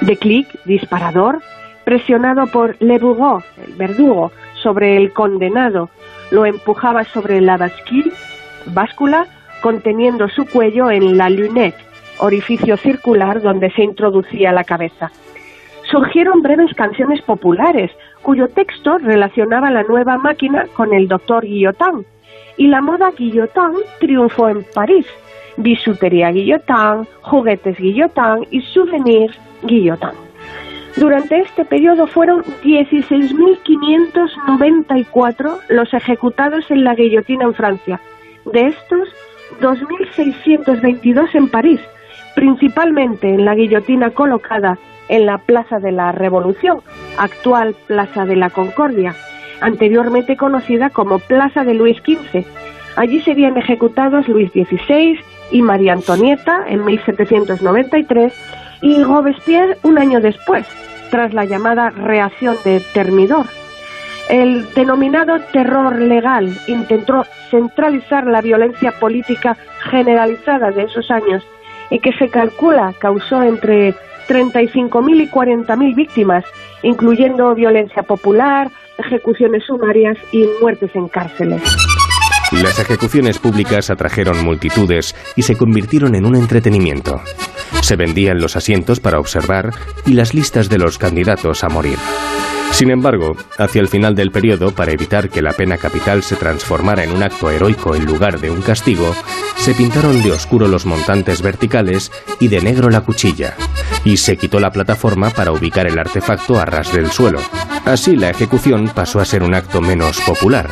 De clic, disparador, presionado por Le Bourreau, el verdugo, sobre el condenado, lo empujaba sobre la basquille, báscula, conteniendo su cuello en la lunette, orificio circular donde se introducía la cabeza surgieron breves canciones populares, cuyo texto relacionaba la nueva máquina con el doctor Guillotin, y la moda Guillotin triunfó en París. Bisutería Guillotin, juguetes Guillotin y souvenirs Guillotin. Durante este periodo fueron 16.594 los ejecutados en la guillotina en Francia. De estos, 2.622 en París, principalmente en la guillotina colocada en la Plaza de la Revolución, actual Plaza de la Concordia, anteriormente conocida como Plaza de Luis XV. Allí serían ejecutados Luis XVI y María Antonieta en 1793 y Robespierre un año después, tras la llamada reacción de Termidor. El denominado terror legal intentó centralizar la violencia política generalizada de esos años y que se calcula causó entre 35.000 y 40.000 víctimas, incluyendo violencia popular, ejecuciones sumarias y muertes en cárceles. Las ejecuciones públicas atrajeron multitudes y se convirtieron en un entretenimiento. Se vendían los asientos para observar y las listas de los candidatos a morir. Sin embargo, hacia el final del periodo, para evitar que la pena capital se transformara en un acto heroico en lugar de un castigo, se pintaron de oscuro los montantes verticales y de negro la cuchilla, y se quitó la plataforma para ubicar el artefacto a ras del suelo. Así la ejecución pasó a ser un acto menos popular.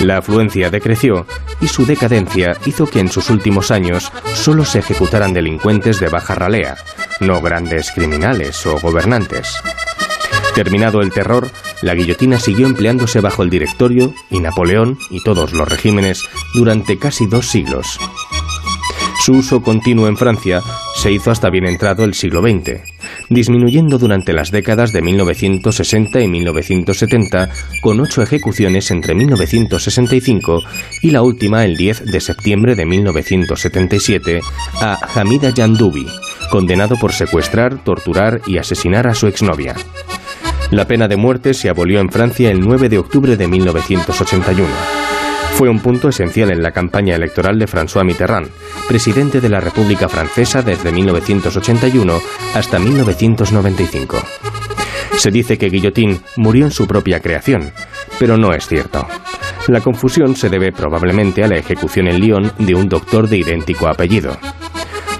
La afluencia decreció y su decadencia hizo que en sus últimos años solo se ejecutaran delincuentes de baja ralea, no grandes criminales o gobernantes. Terminado el terror, la guillotina siguió empleándose bajo el directorio y Napoleón y todos los regímenes durante casi dos siglos. Su uso continuo en Francia se hizo hasta bien entrado el siglo XX, disminuyendo durante las décadas de 1960 y 1970 con ocho ejecuciones entre 1965 y la última el 10 de septiembre de 1977 a Hamida Yandoubi, condenado por secuestrar, torturar y asesinar a su exnovia. La pena de muerte se abolió en Francia el 9 de octubre de 1981. Fue un punto esencial en la campaña electoral de François Mitterrand, presidente de la República Francesa desde 1981 hasta 1995. Se dice que Guillotín murió en su propia creación, pero no es cierto. La confusión se debe probablemente a la ejecución en Lyon de un doctor de idéntico apellido.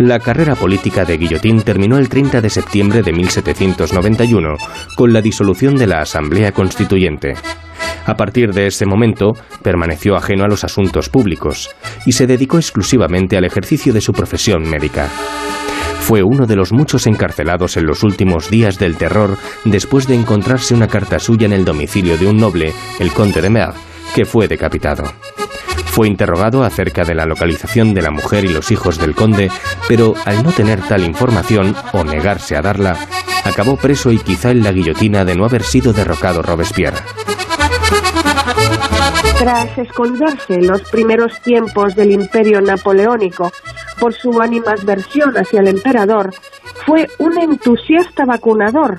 La carrera política de Guillotín terminó el 30 de septiembre de 1791 con la disolución de la Asamblea Constituyente. A partir de ese momento, permaneció ajeno a los asuntos públicos y se dedicó exclusivamente al ejercicio de su profesión médica. Fue uno de los muchos encarcelados en los últimos días del terror después de encontrarse una carta suya en el domicilio de un noble, el conde de Mer, que fue decapitado. Fue interrogado acerca de la localización de la mujer y los hijos del conde, pero al no tener tal información o negarse a darla, acabó preso y quizá en la guillotina de no haber sido derrocado Robespierre. Tras esconderse en los primeros tiempos del imperio napoleónico por su animadversión hacia el emperador, fue un entusiasta vacunador.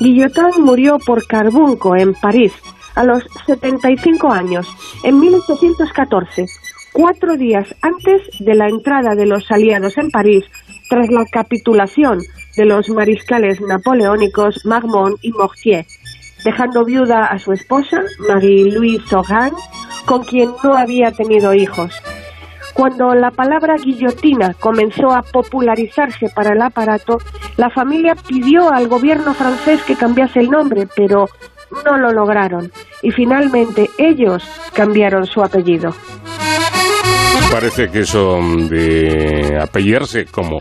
Guillotin murió por carbunco en París a los 75 años, en 1814, cuatro días antes de la entrada de los aliados en París tras la capitulación de los mariscales napoleónicos Marmont y Mortier dejando viuda a su esposa, Marie-Louise Saurin, con quien no había tenido hijos. Cuando la palabra guillotina comenzó a popularizarse para el aparato, la familia pidió al gobierno francés que cambiase el nombre, pero no lo lograron y finalmente ellos cambiaron su apellido. Parece que eso de apellarse como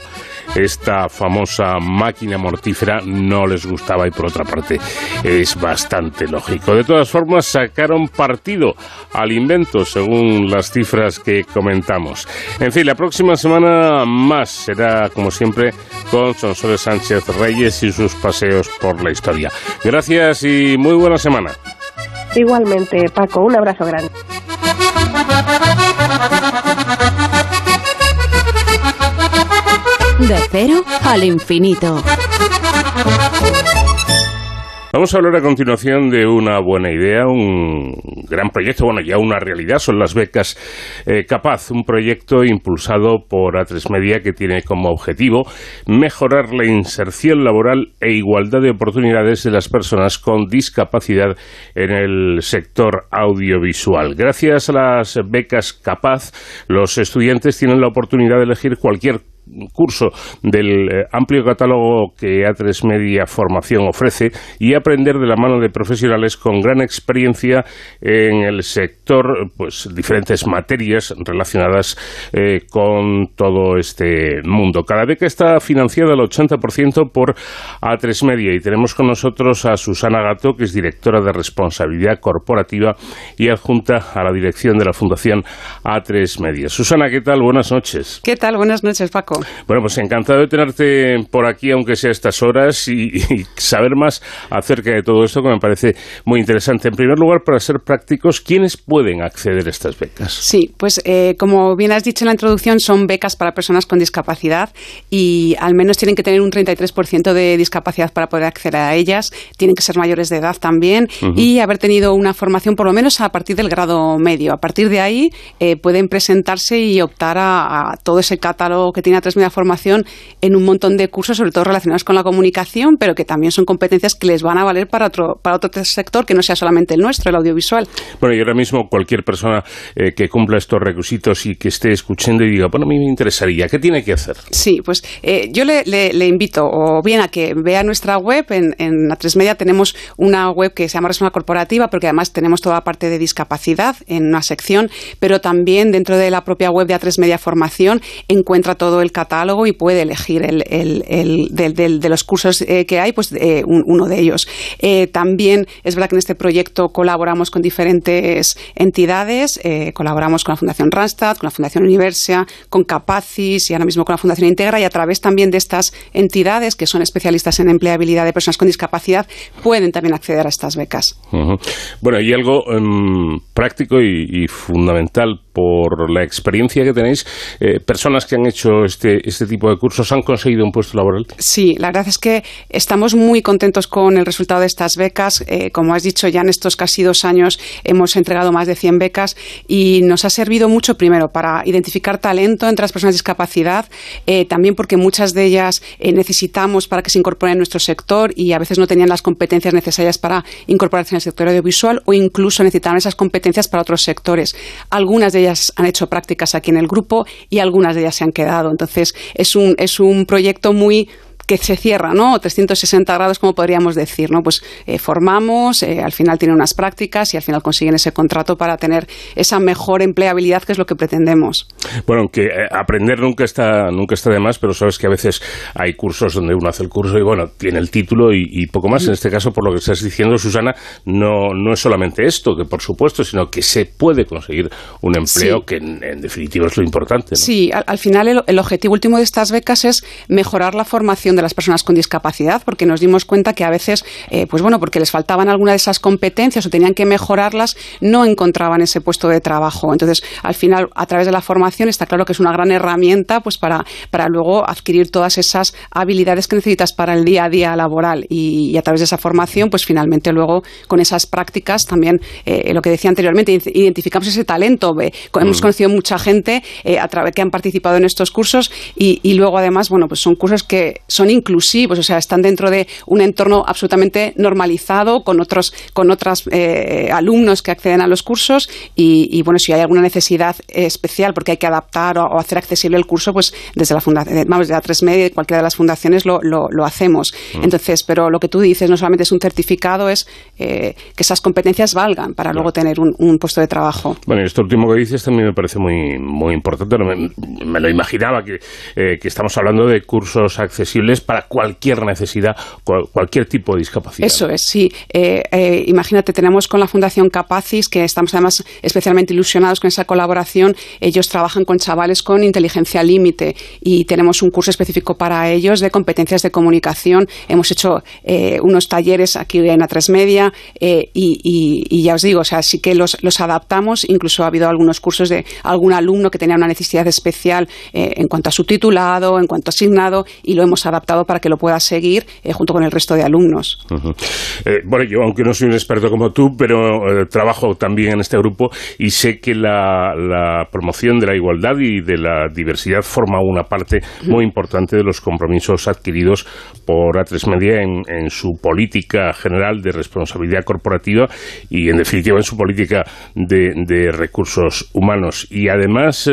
esta famosa máquina mortífera no les gustaba y por otra parte es bastante lógico. De todas formas, sacaron partido al invento según las cifras que comentamos. En fin, la próxima semana más será como siempre con Sonsoles Sánchez Reyes y sus paseos por la historia. Gracias y muy buena semana. Igualmente, Paco, un abrazo grande. De cero al infinito. Vamos a hablar a continuación de una buena idea, un gran proyecto, bueno, ya una realidad, son las becas eh, Capaz, un proyecto impulsado por A3 Media que tiene como objetivo mejorar la inserción laboral e igualdad de oportunidades de las personas con discapacidad en el sector audiovisual. Gracias a las becas Capaz, los estudiantes tienen la oportunidad de elegir cualquier curso del eh, amplio catálogo que A3 Media Formación ofrece y aprender de la mano de profesionales con gran experiencia en el sector, pues diferentes materias relacionadas eh, con todo este mundo. Cada beca está financiada al 80% por A3 Media y tenemos con nosotros a Susana Gato, que es directora de responsabilidad corporativa y adjunta a la dirección de la Fundación A3 Media. Susana, ¿qué tal? Buenas noches. ¿Qué tal? Buenas noches, Paco. Bueno, pues encantado de tenerte por aquí, aunque sea a estas horas, y, saber más acerca de todo esto que me parece muy interesante. En primer lugar, para ser prácticos, ¿quiénes pueden acceder a estas becas? Sí, pues eh, como bien has dicho en la introducción, son becas para personas con discapacidad y al menos tienen que tener un 33% de discapacidad para poder acceder a ellas. Tienen que ser mayores de edad también y haber tenido una formación por lo menos a partir del grado medio. A partir de ahí eh, pueden presentarse y optar a, todo ese catálogo que tiene A3 Media Formación en un montón de cursos, sobre todo relacionados con la comunicación, pero que también son competencias que les van a valer para otro, para otro sector que no sea solamente el nuestro, el audiovisual. Bueno, y ahora mismo cualquier persona eh, que cumpla estos requisitos y que esté escuchando y diga, bueno, a mí me interesaría, ¿qué tiene que hacer? Sí, pues eh, yo le, le, invito o bien a que vea nuestra web, en, en A3 Media tenemos una web que se llama Resona Corporativa, porque además tenemos toda la parte de discapacidad en una sección, pero también dentro de la propia web de A3 Media Formación encuentra todo el catálogo y puede elegir el, el, de los cursos eh, que hay, pues eh, uno de ellos. Eh, también es verdad que en este proyecto colaboramos con diferentes entidades, colaboramos con la Fundación Randstad, con la Fundación Universia, con Capacis y ahora mismo con la Fundación Integra y a través también de estas entidades que son especialistas en empleabilidad de personas con discapacidad pueden también acceder a estas becas. Bueno, y algo em, práctico y fundamental por la experiencia que tenéis, eh, personas que han hecho este, este tipo de cursos han conseguido un puesto laboral. Sí, la verdad es que estamos muy contentos con el resultado de estas becas. Eh, como has dicho, ya en estos casi dos años hemos entregado más de 100 becas y nos ha servido mucho, primero, para identificar talento entre las personas de discapacidad, eh, también porque muchas de ellas necesitamos para que se incorporen en nuestro sector y a veces no tenían las competencias necesarias para incorporarse en el sector audiovisual o incluso necesitaban esas competencias para otros sectores. Algunas de ellas han hecho prácticas aquí en el grupo y algunas de ellas se han quedado. Entonces, es un, es un proyecto muy que se cierra, ¿no? 360 grados, como podríamos decir, ¿no? Pues eh, formamos, eh, al final tienen unas prácticas y al final consiguen ese contrato para tener esa mejor empleabilidad que es lo que pretendemos. Bueno, aunque eh, aprender nunca está, nunca está de más, pero sabes que a veces hay cursos donde uno hace el curso y bueno, tiene el título y, poco más. En este caso, por lo que estás diciendo, Susana, no, no es solamente esto, que por supuesto, sino que se puede conseguir un empleo que en, definitiva es lo importante. ¿no? Sí, al, final el objetivo último de estas becas es mejorar la formación de las personas con discapacidad, porque nos dimos cuenta que a veces, eh, pues bueno, porque les faltaban alguna de esas competencias o tenían que mejorarlas, no encontraban ese puesto de trabajo. Entonces, al final, a través de la formación, está claro que es una gran herramienta pues para, para luego adquirir todas esas habilidades que necesitas para el día a día laboral. Y, a través de esa formación, pues finalmente luego con esas prácticas también, eh, lo que decía anteriormente, identificamos ese talento. Hemos mm. conocido mucha gente eh, a través que han participado en estos cursos y, y luego además, bueno, pues son cursos que son son inclusivos, o sea, están dentro de un entorno absolutamente normalizado con otros con otros eh, alumnos que acceden a los cursos y, bueno, si hay alguna necesidad especial porque hay que adaptar o, hacer accesible el curso, pues desde la fundación, eh, vamos, desde la 3 Media y cualquiera de las fundaciones lo, lo, hacemos. Mm. Entonces, pero lo que tú dices no solamente es un certificado, es eh, que esas competencias valgan para luego tener un, puesto de trabajo. Bueno, y esto último que dices también me parece muy, muy importante. Me, lo imaginaba que, que estamos hablando de cursos accesibles para cualquier necesidad, cualquier tipo de discapacidad. Eso es, sí. Eh, eh, imagínate, tenemos con la Fundación Capacis, que estamos además especialmente ilusionados con esa colaboración. Ellos trabajan con chavales con inteligencia límite y tenemos un curso específico para ellos de competencias de comunicación. Hemos hecho eh, unos talleres aquí en A3 Media y, ya os digo, o sea, sí que los, los, adaptamos. Incluso ha habido algunos cursos de algún alumno que tenía una necesidad especial en cuanto a su titulado, en cuanto a asignado, y lo hemos adaptado para que lo pueda seguir eh, junto con el resto de alumnos. Eh, bueno, yo aunque no soy un experto como tú, pero eh, trabajo también en este grupo y sé que la, promoción de la igualdad y de la diversidad forma una parte muy importante de los compromisos adquiridos por A3 Media en, su política general de responsabilidad corporativa y, en definitiva, en su política de, recursos humanos. Y además,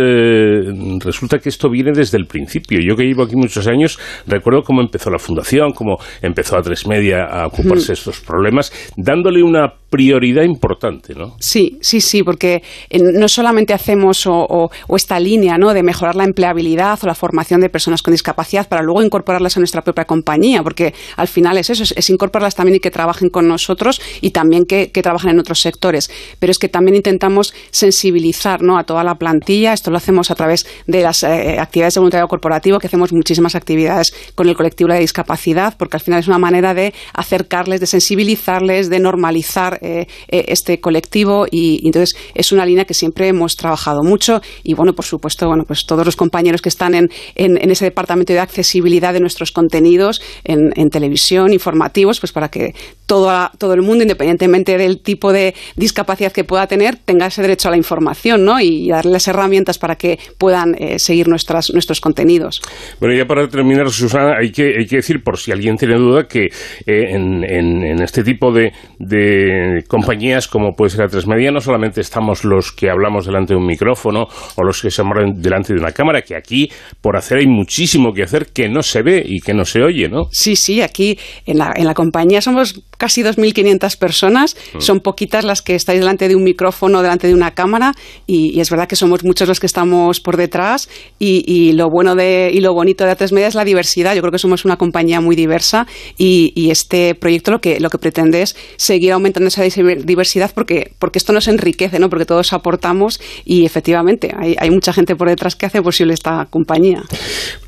resulta que esto viene desde el principio. Yo que llevo aquí muchos años, recuerdo cómo empezó la fundación, cómo empezó a Tres Media a ocuparse de estos problemas, dándole una prioridad importante, ¿no? Sí, sí, sí, porque no solamente hacemos o, esta línea ¿no? de mejorar la empleabilidad o la formación de personas con discapacidad para luego incorporarlas a nuestra propia compañía, porque al final es eso, es, incorporarlas también y que trabajen con nosotros y también que, trabajen en otros sectores. Pero es que también intentamos sensibilizar ¿no? a toda la plantilla, esto lo hacemos a través de las eh, actividades de voluntariado corporativo, que hacemos muchísimas actividades con el colectivo de discapacidad, porque al final es una manera de acercarles, de sensibilizarles, de normalizar eh, eh, este colectivo y, entonces es una línea que siempre hemos trabajado mucho y bueno, por supuesto, bueno, pues todos los compañeros que están en, en, ese departamento de accesibilidad de nuestros contenidos en, televisión, informativos, pues para que todo, todo el mundo, independientemente del tipo de discapacidad que pueda tener, tenga ese derecho a la información ¿no? y darle las herramientas para que puedan eh, seguir nuestras, nuestros contenidos. Bueno, ya para terminar, Susana, hay que, hay que decir, por si alguien tiene duda, que en, en, este tipo de, de compañías como puede ser A3 Media, no solamente estamos los que hablamos delante de un micrófono o los que se mueven delante de una cámara, que aquí por hacer hay muchísimo que hacer que no se ve y que no se oye, ¿no? Sí, sí, aquí en la, en la compañía somos casi 2.500 personas, mm. son poquitas las que estáis delante de un micrófono, delante de una cámara y, es verdad que somos muchos los que estamos por detrás y, lo bueno de, y lo bonito de A3 Media es la diversidad. Yo creo que somos una compañía muy diversa y, este proyecto lo que, lo que pretende es seguir aumentando esa diversidad porque, porque esto nos enriquece, ¿no? Porque todos aportamos y efectivamente hay, hay mucha gente por detrás que hace posible esta compañía.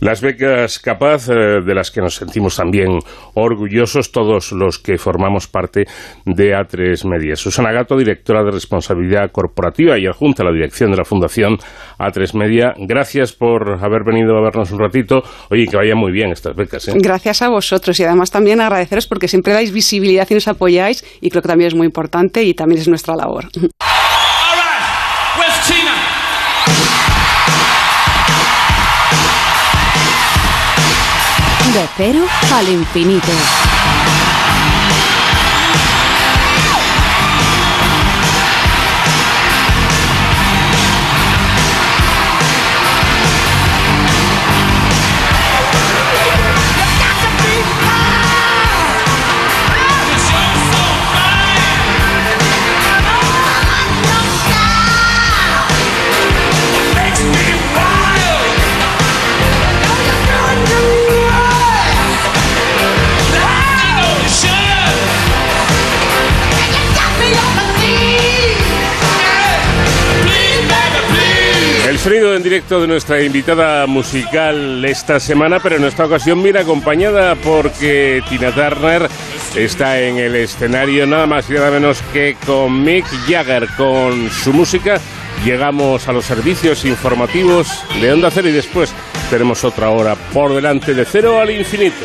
Las becas capaz eh, de las que nos sentimos también orgullosos todos los que formamos parte de A3 Media. Susana Gato, directora de responsabilidad corporativa y adjunta a la dirección de la Fundación A3 Media. Gracias por haber venido a vernos un ratito. Oye, que vaya muy bien ¿eh? Gracias a vosotros y además también agradeceros porque siempre dais visibilidad y nos apoyáis y creo que también es muy importante y también es nuestra labor. De cero al infinito. Sonido en directo de nuestra invitada musical esta semana, pero en esta ocasión viene acompañada porque Tina Turner está en el escenario nada más y nada menos que con Mick Jagger, con su música. Llegamos a los servicios informativos de Onda Cero y después tenemos otra hora por delante de cero al infinito.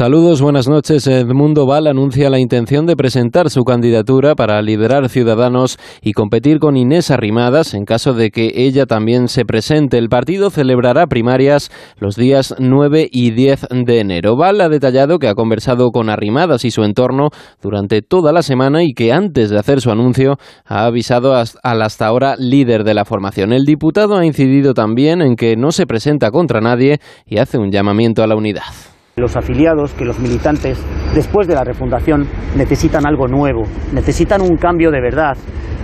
Saludos, buenas noches. Edmundo Val anuncia la intención de presentar su candidatura para liderar Ciudadanos y competir con Inés Arrimadas en caso de que ella también se presente. El partido celebrará primarias los días 9 y 10 de enero. Val ha detallado que ha conversado con Arrimadas y su entorno durante toda la semana y que antes de hacer su anuncio ha avisado al hasta ahora líder de la formación. El diputado ha incidido también en que no se presenta contra nadie y hace un llamamiento a la unidad los afiliados, que los militantes, después de la refundación, necesitan algo nuevo, necesitan un cambio de verdad,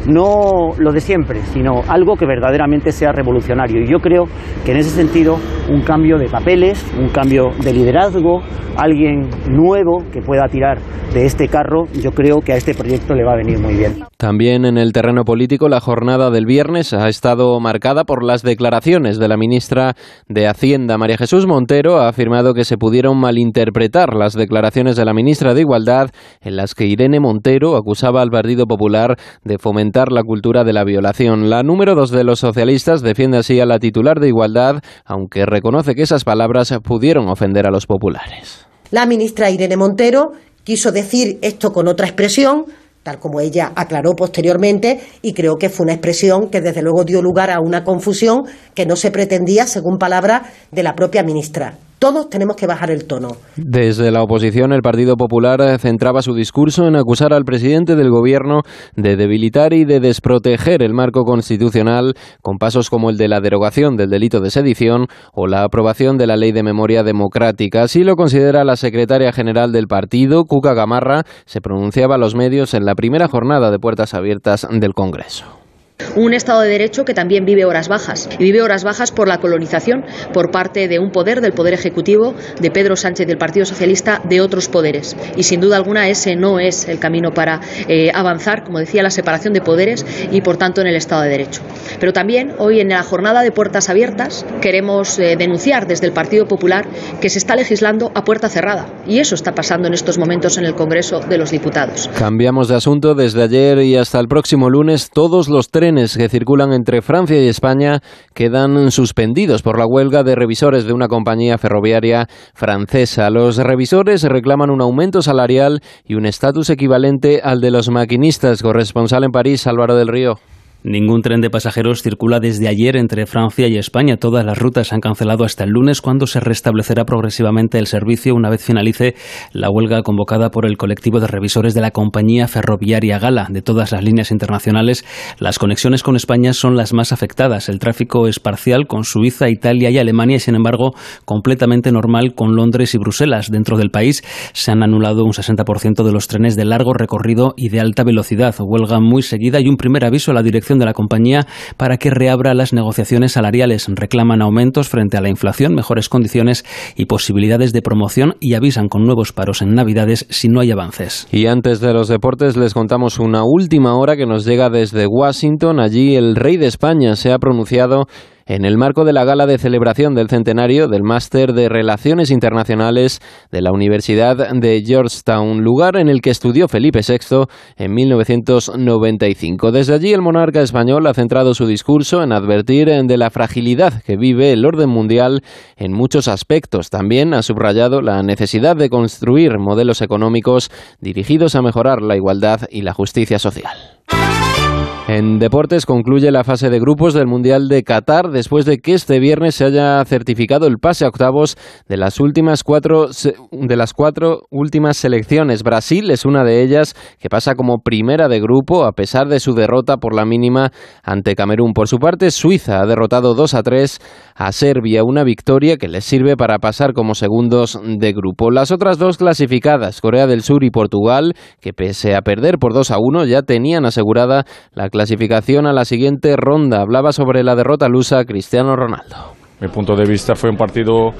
no lo de siempre, sino algo que verdaderamente sea revolucionario. Y yo creo que en ese sentido un cambio de papeles, un cambio de liderazgo, alguien nuevo que pueda tirar de este carro, yo creo que a este proyecto le va a venir muy bien. También en el terreno político, la jornada del viernes ha estado marcada por las declaraciones de la ministra de Hacienda, María Jesús Montero, ha afirmado que se pudieron malinterpretar las declaraciones de la ministra de Igualdad en las que Irene Montero acusaba al Partido Popular de fomentar la cultura de la violación. La número dos de los socialistas defiende así a la titular de Igualdad, aunque reconoce que esas palabras pudieron ofender a los populares. La ministra Irene Montero quiso decir esto con otra expresión, tal como ella aclaró posteriormente, y creo que fue una expresión que desde luego dio lugar a una confusión que no se pretendía, según palabras de la propia ministra. Todos tenemos que bajar el tono. Desde la oposición, el Partido Popular centraba su discurso en acusar al presidente del Gobierno de debilitar y de desproteger el marco constitucional con pasos como el de la derogación del delito de sedición o la aprobación de la Ley de Memoria Democrática. Así lo considera la secretaria general del partido, Cuca Gamarra, se pronunciaba a los medios en la primera jornada de puertas abiertas del Congreso. Un Estado de Derecho que también vive horas bajas. Y vive horas bajas por la colonización por parte de un poder, del Poder Ejecutivo, de Pedro Sánchez del Partido Socialista, de otros poderes. Y sin duda alguna ese no es el camino para eh, avanzar, como decía, la separación de poderes y por tanto en el Estado de Derecho. Pero también hoy en la jornada de puertas abiertas queremos eh, denunciar desde el Partido Popular que se está legislando a puerta cerrada. Y eso está pasando en estos momentos en el Congreso de los Diputados. Cambiamos de asunto. Desde ayer y hasta el próximo lunes, todos los tres trenes que circulan entre Francia y España quedan suspendidos por la huelga de revisores de una compañía ferroviaria francesa. Los revisores reclaman un aumento salarial y un estatus equivalente al de los maquinistas. Corresponsal en París, Álvaro del Río. Ningún tren de pasajeros circula desde ayer entre Francia y España. Todas las rutas se han cancelado hasta el lunes, cuando se restablecerá progresivamente el servicio una vez finalice la huelga convocada por el colectivo de revisores de la compañía ferroviaria Gala. De todas las líneas internacionales, las conexiones con España son las más afectadas. El tráfico es parcial con Suiza, Italia y Alemania y, sin embargo, completamente normal con Londres y Bruselas. Dentro del país se han anulado un 60% de los trenes de largo recorrido y de alta velocidad. Huelga muy seguida y un primer aviso a la dirección de la compañía para que reabra las negociaciones salariales. Reclaman aumentos frente a la inflación, mejores condiciones y posibilidades de promoción y avisan con nuevos paros en Navidades si no hay avances. Y antes de los deportes les contamos una última hora que nos llega desde Washington. Allí el rey de España se ha pronunciado en el marco de la gala de celebración del centenario del Máster de Relaciones Internacionales de la Universidad de Georgetown, lugar en el que estudió Felipe VI en 1995. Desde allí el monarca español ha centrado su discurso en advertir de la fragilidad que vive el orden mundial en muchos aspectos. También ha subrayado la necesidad de construir modelos económicos dirigidos a mejorar la igualdad y la justicia social. En deportes concluye la fase de grupos del Mundial de Qatar después de que este viernes se haya certificado el pase a octavos de las últimas cuatro de las cuatro últimas selecciones. Brasil es una de ellas que pasa como primera de grupo a pesar de su derrota por la mínima ante Camerún. Por su parte, Suiza ha derrotado 2 a 3 a Serbia, una victoria que les sirve para pasar como segundos de grupo. Las otras dos clasificadas, Corea del Sur y Portugal, que pese a perder por 2 a 1 ya tenían asegurada la clasificación a la siguiente ronda. Hablaba sobre la derrota lusa Cristiano Ronaldo. Mi punto de vista fue un partido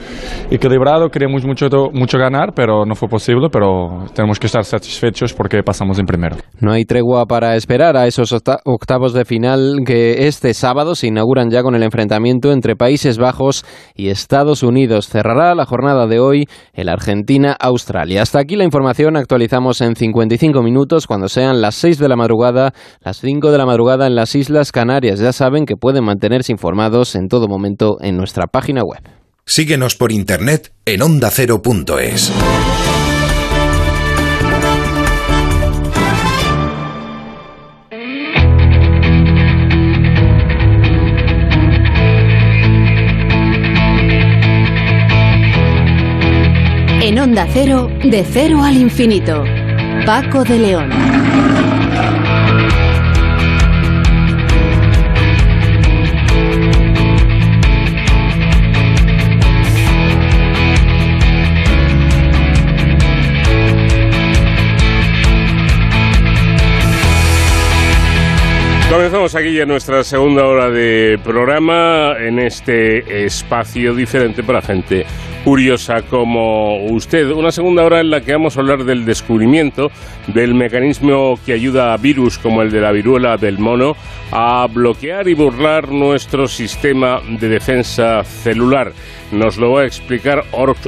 equilibrado, queríamos mucho, mucho ganar, pero no fue posible, pero tenemos que estar satisfechos porque pasamos en primero. No hay tregua para esperar a esos octavos de final que este sábado se inauguran ya con el enfrentamiento entre Países Bajos y Estados Unidos. Cerrará la jornada de hoy el Argentina-Australia. Hasta aquí la información, actualizamos en 55 minutos cuando sean las 6 de la madrugada, las 5 de la madrugada en las Islas Canarias. Ya saben que pueden mantenerse informados en todo momento en nuestro nuestra página web. Síguenos por internet en ondacero.es. En Onda Cero, de cero al infinito. Paco de León. Comenzamos aquí ya nuestra segunda hora de programa en este espacio diferente para gente curiosa como usted. Una segunda hora en la que vamos a hablar del descubrimiento del mecanismo que ayuda a virus como el de la viruela del mono a bloquear y burlar nuestro sistema de defensa celular. Nos lo va a explicar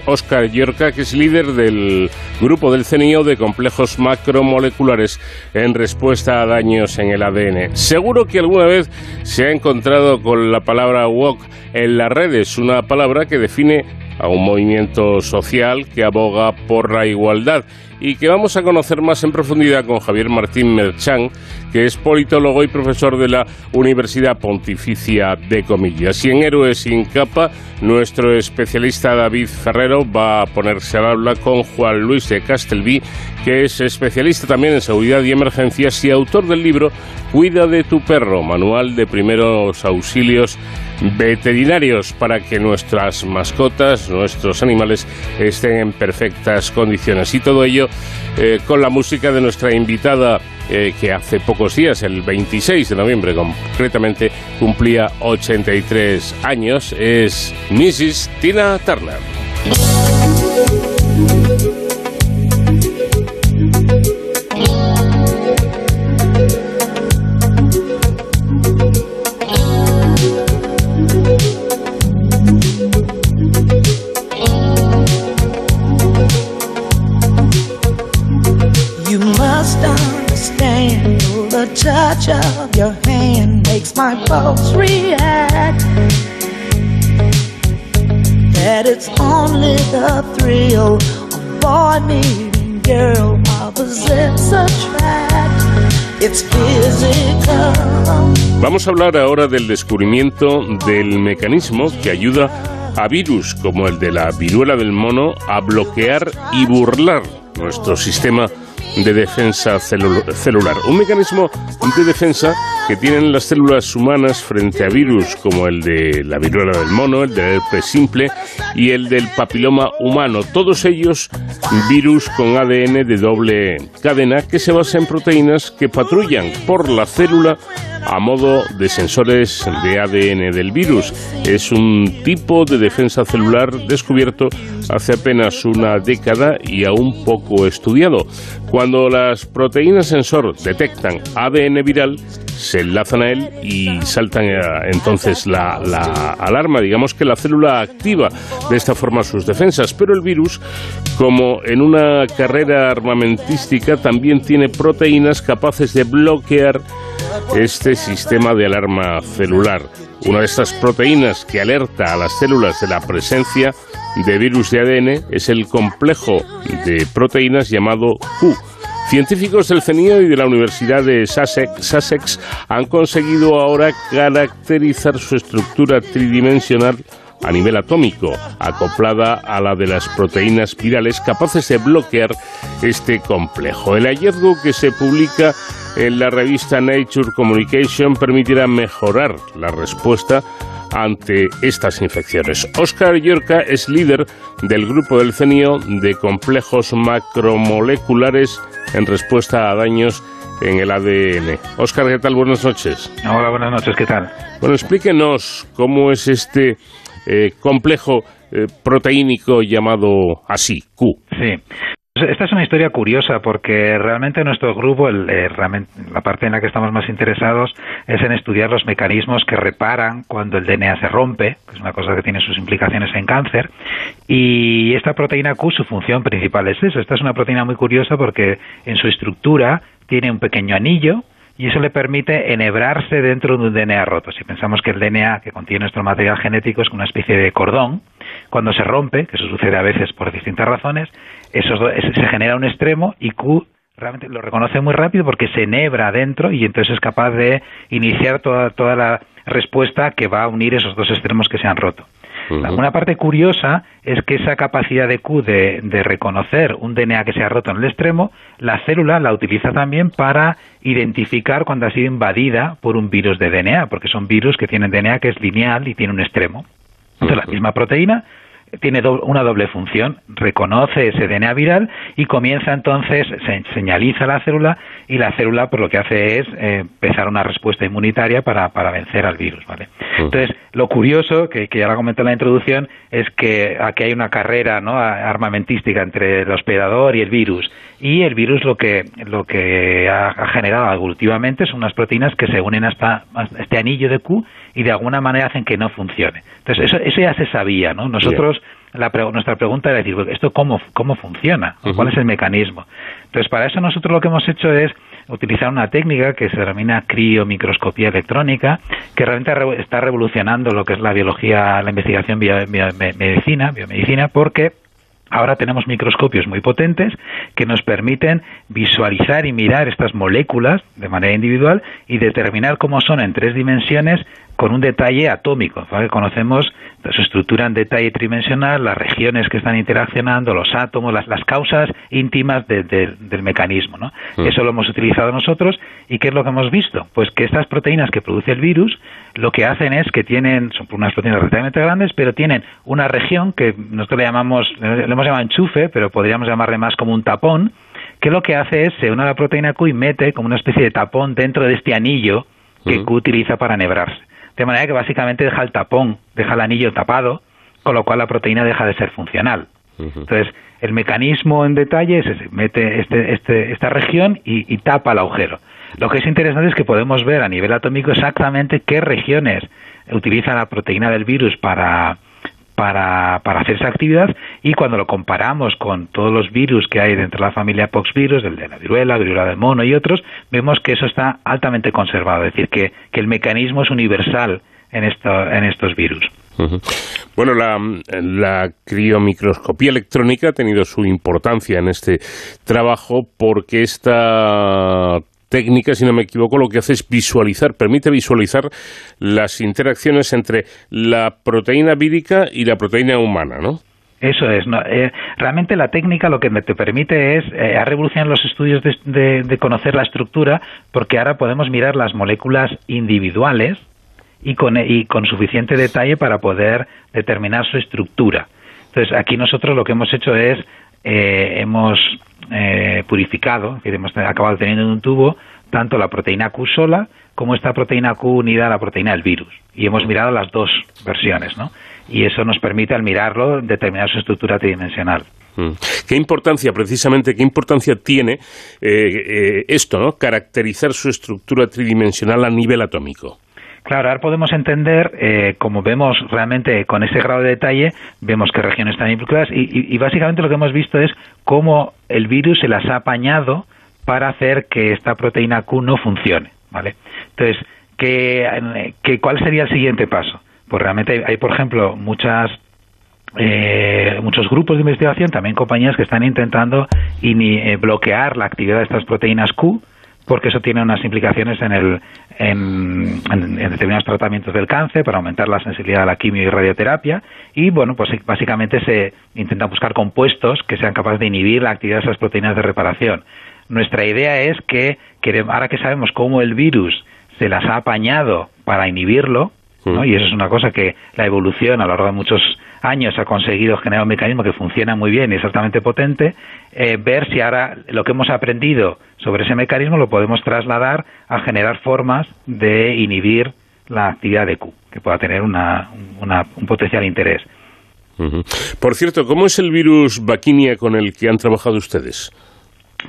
Oscar Yorca, que es líder del grupo del CNIO de complejos macromoleculares en respuesta a daños en el ADN. Seguro que alguna vez se ha encontrado con la palabra woke en las redes, una palabra que define a un movimiento social que aboga por la igualdad y que vamos a conocer más en profundidad con Javier Martín Merchán, que es politólogo y profesor de la Universidad Pontificia de Comillas. Y en Héroes sin capa, nuestro especialista David Ferrero va a ponerse al habla con Juan Luis de Castelví, que es especialista también en seguridad y emergencias y autor del libro Cuida de tu perro, manual de primeros auxilios veterinarios para que nuestras mascotas, nuestros animales estén en perfectas condiciones. Y todo ello eh, con la música de nuestra invitada eh, que hace pocos días, el 26 de noviembre concretamente, cumplía 83 años, es Mrs. Tina Turner. Touch of your hand makes my pulse react. That it's only the thrill of boy meeting girl opposites attract. Vamos a hablar ahora del descubrimiento del mecanismo que ayuda a virus como el de la viruela del mono a bloquear y burlar nuestro sistema de defensa celular. Un mecanismo de defensa que tienen las células humanas frente a virus como el de la viruela del mono, el del herpes simple y el del papiloma humano. Todos ellos virus con ADN de doble cadena que se basa en proteínas que patrullan por la célula a modo de sensores de ADN del virus. Es un tipo de defensa celular descubierto hace apenas una década y aún poco estudiado. Cuando las proteínas sensor detectan ADN viral, se enlazan a él y saltan entonces la, alarma. Digamos que la célula activa de esta forma sus defensas, pero el virus, como en una carrera armamentística, también tiene proteínas capaces de bloquear este sistema de alarma celular. Una de estas proteínas que alerta a las células de la presencia de virus de ADN es el complejo de proteínas llamado Q Científicos del CENIO y de la Universidad de Sussex, han conseguido ahora caracterizar su estructura tridimensional a nivel atómico, acoplada a la de las proteínas virales capaces de bloquear este complejo. El hallazgo que se publica en la revista Nature Communication permitirá mejorar la respuesta ante estas infecciones. Oscar Yorca es líder del grupo del CENIO de complejos macromoleculares en respuesta a daños en el ADN. Oscar, ¿qué tal? Buenas noches. Hola, buenas noches, ¿qué tal? Bueno, explíquenos cómo es este eh, complejo eh, proteínico llamado así, Q. Sí. Esta es una historia curiosa porque realmente nuestro grupo, eh, la parte en la que estamos más interesados es en estudiar los mecanismos que reparan cuando el DNA se rompe, que es una cosa que tiene sus implicaciones en cáncer. Y esta proteína Q, su función principal es eso. Esta es una proteína muy curiosa porque en su estructura tiene un pequeño anillo y eso le permite enhebrarse dentro de un DNA roto. Si pensamos que el DNA que contiene nuestro material genético es una especie de cordón, cuando se rompe, que eso sucede a veces por distintas razones, eso se genera un extremo y Q realmente lo reconoce muy rápido porque se enhebra dentro y entonces es capaz de iniciar toda, toda la respuesta que va a unir esos dos extremos que se han roto. Una parte curiosa es que esa capacidad de Q de, de, reconocer un DNA que se ha roto en el extremo, la célula la utiliza también para identificar cuando ha sido invadida por un virus de DNA, porque son virus que tienen DNA que es lineal y tiene un extremo. Entonces, la misma proteína tiene una doble función, reconoce ese DNA viral y comienza entonces, se señaliza la célula y la célula por lo que hace es eh, empezar una respuesta inmunitaria para, para vencer al virus, ¿vale? Entonces, lo curioso, que, que ya lo comenté en la introducción, es que aquí hay una carrera ¿no? armamentística entre el hospedador y el virus. Y el virus lo que, lo que ha, generado evolutivamente son unas proteínas que se unen hasta, este anillo de Q y de alguna manera hacen que no funcione. Entonces, eso, eso ya se sabía, ¿no? Nosotros, la nuestra pregunta era decir, ¿esto cómo, cómo funciona? ¿Cuál es el mecanismo? Entonces, para eso nosotros lo que hemos hecho es utilizar una técnica que se denomina criomicroscopía electrónica, que realmente está revolucionando lo que es la biología, la investigación biomedicina, biomedicina, porque Ahora tenemos microscopios muy potentes que nos permiten visualizar y mirar estas moléculas de manera individual y determinar cómo son en tres dimensiones con un detalle atómico. Conocemos su estructura en detalle tridimensional, las regiones que están interaccionando, los átomos, las, las causas íntimas del mecanismo. ¿no? Mm. Eso lo hemos utilizado nosotros y ¿qué es lo que hemos visto? Pues que estas proteínas que produce el virus lo que hacen es que tienen, son unas proteínas relativamente grandes, pero tienen una región que nosotros le llamamos, le hemos llamado enchufe, pero podríamos llamarle más como un tapón, que lo que hace es se une a la proteína Q y mete como una especie de tapón dentro de este anillo que mm. Q utiliza para nebrarse. De manera que básicamente deja el tapón, deja el anillo tapado, con lo cual la proteína deja de ser funcional. Entonces, el mecanismo en detalle es ese, mete este, este, esta región y, tapa el agujero. Lo que es interesante es que podemos ver a nivel atómico exactamente qué regiones utiliza la proteína del virus para, para, para, hacer esa actividad. Y cuando lo comparamos con todos los virus que hay dentro de la familia poxvirus, el de la viruela, viruela del mono y otros, vemos que eso está altamente conservado, es decir, que, que el mecanismo es universal en, esto, en estos virus. Bueno, la, la, criomicroscopía electrónica ha tenido su importancia en este trabajo porque esta técnica, si no me equivoco, lo que hace es visualizar, permite visualizar las interacciones entre la proteína vírica y la proteína humana, ¿no? Eso es. Eh, realmente la técnica lo que te permite es, eh, ha revolucionado los estudios de, conocer la estructura, porque ahora podemos mirar las moléculas individuales y con, y con suficiente detalle para poder determinar su estructura. Entonces, aquí nosotros lo que hemos hecho es, eh, hemos eh, purificado, que hemos acabado teniendo en un tubo tanto la proteína Q sola como esta proteína Q unida a la proteína del virus. Y hemos mirado las dos versiones, ¿no? Y eso nos permite, al mirarlo, determinar su estructura tridimensional. Mm. ¿Qué importancia, precisamente, qué importancia tiene eh, eh, esto, ¿no? Caracterizar su estructura tridimensional a nivel atómico. Claro, ahora podemos entender, eh, como vemos realmente con ese grado de detalle, vemos qué regiones están implicadas y, básicamente lo que hemos visto es cómo el virus se las ha apañado para hacer que esta proteína Q no funcione, ¿vale? Entonces, ¿qué, cuál sería el siguiente paso? Pues realmente hay, por ejemplo, muchas eh, muchos grupos de investigación, también compañías que están intentando eh, bloquear la actividad de estas proteínas Q porque eso tiene unas implicaciones en, el, en, determinados tratamientos del cáncer para aumentar la sensibilidad a la quimio y radioterapia y bueno pues básicamente se intenta buscar compuestos que sean capaces de inhibir la actividad de esas proteínas de reparación. Nuestra idea es que ahora que sabemos cómo el virus se las ha apañado para inhibirlo, ¿no? y eso es una cosa que la evolución a lo largo de muchos años ha conseguido generar un mecanismo que funciona muy bien y es altamente potente, eh, ver si ahora lo que hemos aprendido sobre ese mecanismo lo podemos trasladar a generar formas de inhibir la actividad de Q, que pueda tener una, un potencial interés. Por cierto, ¿cómo es el virus Vaquinia con el que han trabajado ustedes?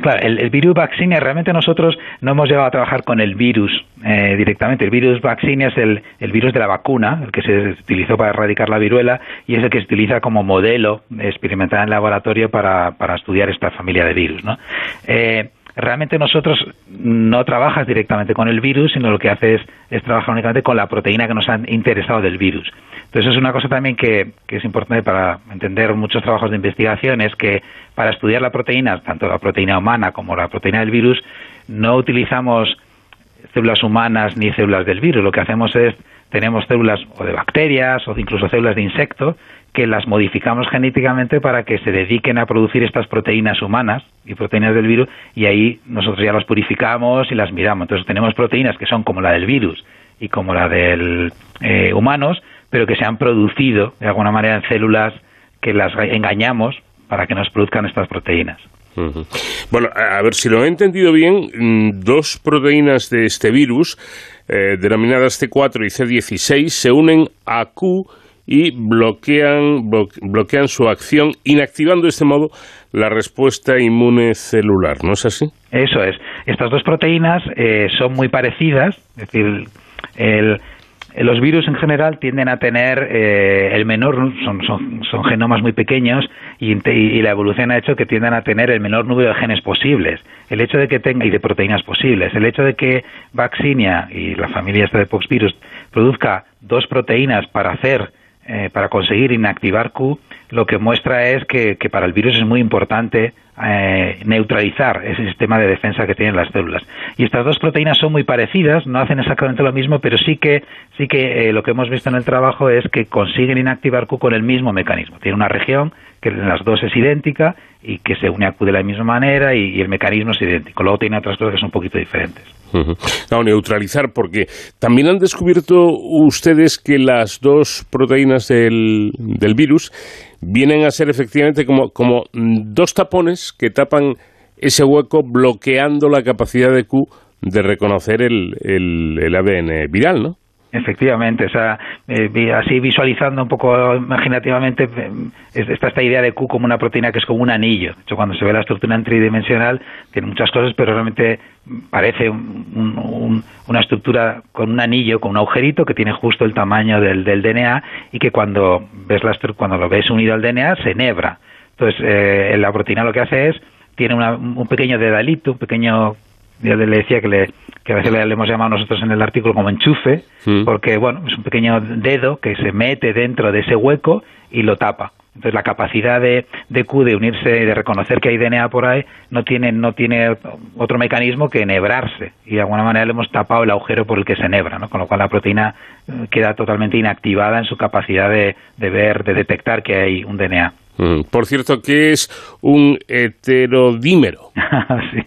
Claro, el, virus vaccinia, realmente nosotros no hemos llegado a trabajar con el virus eh, directamente. El virus vaccinia es el, virus de la vacuna, el que se utilizó para erradicar la viruela y es el que se utiliza como modelo experimental en laboratorio para, para estudiar esta familia de virus. ¿no? Eh, realmente nosotros no trabajas directamente con el virus, sino lo que haces es trabajar únicamente con la proteína que nos ha interesado del virus. Entonces es una cosa también que, es importante para entender muchos trabajos de investigación, es que para estudiar la proteína, tanto la proteína humana como la proteína del virus, no utilizamos células humanas ni células del virus. Lo que hacemos es, tenemos células o de bacterias o incluso células de insectos que las modificamos genéticamente para que se dediquen a producir estas proteínas humanas y proteínas del virus y ahí nosotros ya las purificamos y las miramos. Entonces tenemos proteínas que son como la del virus y como la del eh, humanos, pero que se han producido de alguna manera en células que las engañamos para que nos produzcan estas proteínas. Bueno, a ver si lo he entendido bien, mm, dos proteínas de este virus, eh, denominadas C4 y C16, se unen a Q y bloquean, bloquean su acción, inactivando de este modo la respuesta inmune celular, ¿no es así? Eso es. Estas dos proteínas eh, son muy parecidas, es decir, el, los virus en general tienden a tener eh, el menor, son, son, son, genomas muy pequeños y, la evolución ha hecho que tiendan a tener el menor número de genes posibles. El hecho de que tenga, y de proteínas posibles, el hecho de que Vaccinia y la familia esta de Poxvirus produzca dos proteínas para hacer eh, para conseguir inactivar Q, lo que muestra es que, para el virus es muy importante eh, neutralizar ese sistema de defensa que tienen las células. Y estas dos proteínas son muy parecidas, no hacen exactamente lo mismo, pero sí que, sí que eh, lo que hemos visto en el trabajo es que consiguen inactivar Q con el mismo mecanismo. Tiene una región que en las dos es idéntica y que se une a Q de la misma manera y, el mecanismo es idéntico. Luego tiene otras cosas que son un poquito diferentes. No, neutralizar, porque también han descubierto ustedes que las dos proteínas del, del virus vienen a ser efectivamente como, como dos tapones que tapan ese hueco bloqueando la capacidad de Q de reconocer el, el, el ADN viral, ¿no? Efectivamente, o sea, eh, así visualizando un poco imaginativamente, eh, está esta idea de Q como una proteína que es como un anillo. De hecho, cuando se ve la estructura en tridimensional, tiene muchas cosas, pero realmente parece una estructura con un anillo, con un agujerito que tiene justo el tamaño del, del DNA y que cuando, ves la, cuando lo ves unido al DNA se enhebra. Entonces, eh, la proteína lo que hace es, tiene un pequeño dedalito, un pequeño yo le decía que, le, que a veces le, hemos llamado nosotros en el artículo como enchufe, porque bueno, es un pequeño dedo que se mete dentro de ese hueco y lo tapa. Entonces la capacidad de, de Q de unirse y de reconocer que hay DNA por ahí no tiene, no tiene otro mecanismo que enhebrarse y de alguna manera le hemos tapado el agujero por el que se enhebra, ¿no? con lo cual la proteína eh, queda totalmente inactivada en su capacidad de, de ver, de detectar que hay un DNA. Por cierto, ¿qué es un heterodímero? <laughs> sí.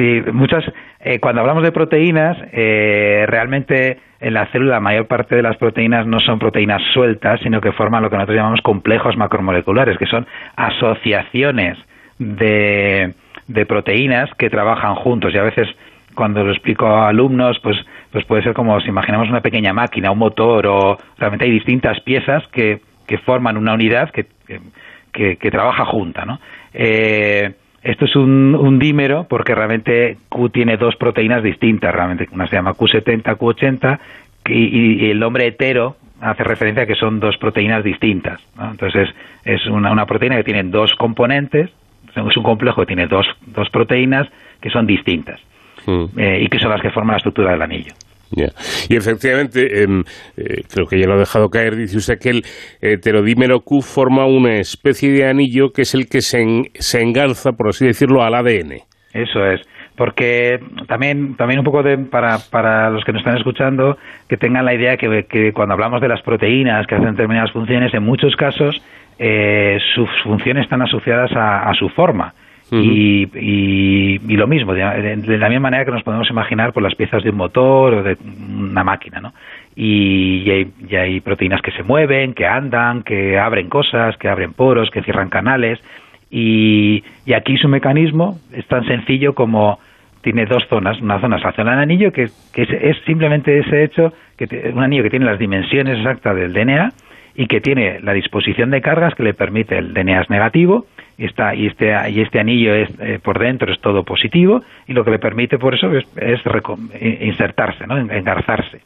Sí, muchas. Eh, cuando hablamos de proteínas, eh, realmente en la célula la mayor parte de las proteínas no son proteínas sueltas, sino que forman lo que nosotros llamamos complejos macromoleculares, que son asociaciones de, de proteínas que trabajan juntos. Y a veces cuando lo explico a alumnos, pues, pues puede ser como si imaginamos una pequeña máquina, un motor, o realmente hay distintas piezas que, que forman una unidad que, que, trabaja junta, ¿no? Eh, esto es un, dímero porque realmente Q tiene dos proteínas distintas, realmente. Una se llama Q70, Q80, y, el nombre hetero hace referencia a que son dos proteínas distintas. Entonces es, una, proteína que tiene dos componentes, es un complejo que tiene dos, dos proteínas que son distintas hmm. eh, y que son las que forman la estructura del anillo. Y efectivamente, em, eh, creo que ya lo ha dejado caer, dice usted que el heterodímero Q forma una especie de anillo que es el que se, se enganza, por así decirlo, al ADN. Eso es. Porque también también un poco de, para, para los que nos están escuchando que tengan la idea que, que cuando hablamos de las proteínas que hacen determinadas funciones en muchos casos eh, sus funciones están asociadas a su forma y, y, lo mismo, de, la misma manera que nos podemos imaginar por las piezas de un motor o de una máquina, ¿no? Y, y, hay, proteínas que se mueven, que andan, que abren cosas, que abren poros, que cierran canales. Y, aquí su mecanismo es tan sencillo como tiene dos zonas. Una zona es zona del anillo, que, que es, simplemente ese hecho, que un anillo que tiene las dimensiones exactas del DNA y que tiene la disposición de cargas que le permite el DNA es negativo y, está, y, este, y este anillo es, eh, por dentro es todo positivo y lo que le permite por eso es, insertarse, ¿no? engarzarse.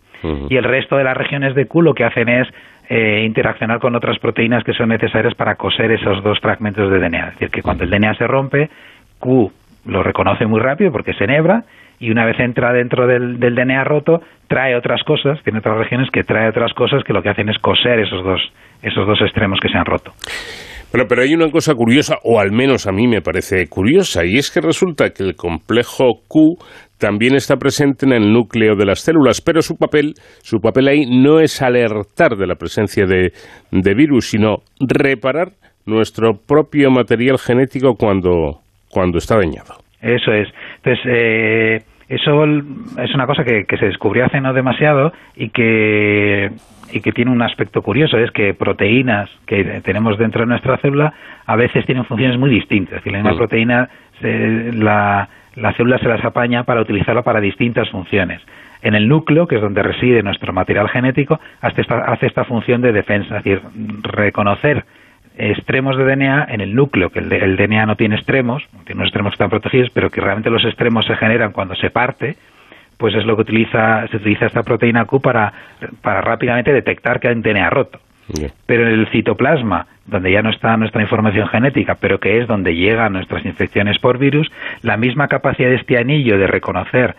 Y el resto de las regiones de Q lo que hacen es eh, interaccionar con otras proteínas que son necesarias para coser esos dos fragmentos de DNA. Es decir, que cuando el DNA se rompe, Q lo reconoce muy rápido porque se enhebra y una vez entra dentro del, del, DNA roto, trae otras cosas, tiene otras regiones que trae otras cosas que lo que hacen es coser esos dos, esos dos extremos que se han roto. Bueno, pero hay una cosa curiosa, o al menos a mí me parece curiosa, y es que resulta que el complejo Q también está presente en el núcleo de las células, pero su papel, su papel ahí no es alertar de la presencia de, de virus, sino reparar nuestro propio material genético cuando, cuando está dañado. Eso es. Entonces, eh, eso es una cosa que se descubrió hace no demasiado y que y que tiene un aspecto curioso, es que proteínas que tenemos dentro de nuestra célula a veces tienen funciones muy distintas. Es decir, la misma proteína, la, la célula se las apaña para utilizarla para distintas funciones. En el núcleo, que es donde reside nuestro material genético, hace esta, hace esta función de defensa, es decir, reconocer extremos de DNA en el núcleo, que el, DNA no tiene extremos, tiene unos extremos que están protegidos, pero que realmente los extremos se generan cuando se parte, pues es lo que utiliza, se utiliza esta proteína Q para, para rápidamente detectar que hay un DNA roto. Pero en el citoplasma, donde ya no está nuestra información genética, pero que es donde llegan nuestras infecciones por virus, la misma capacidad de este anillo de reconocer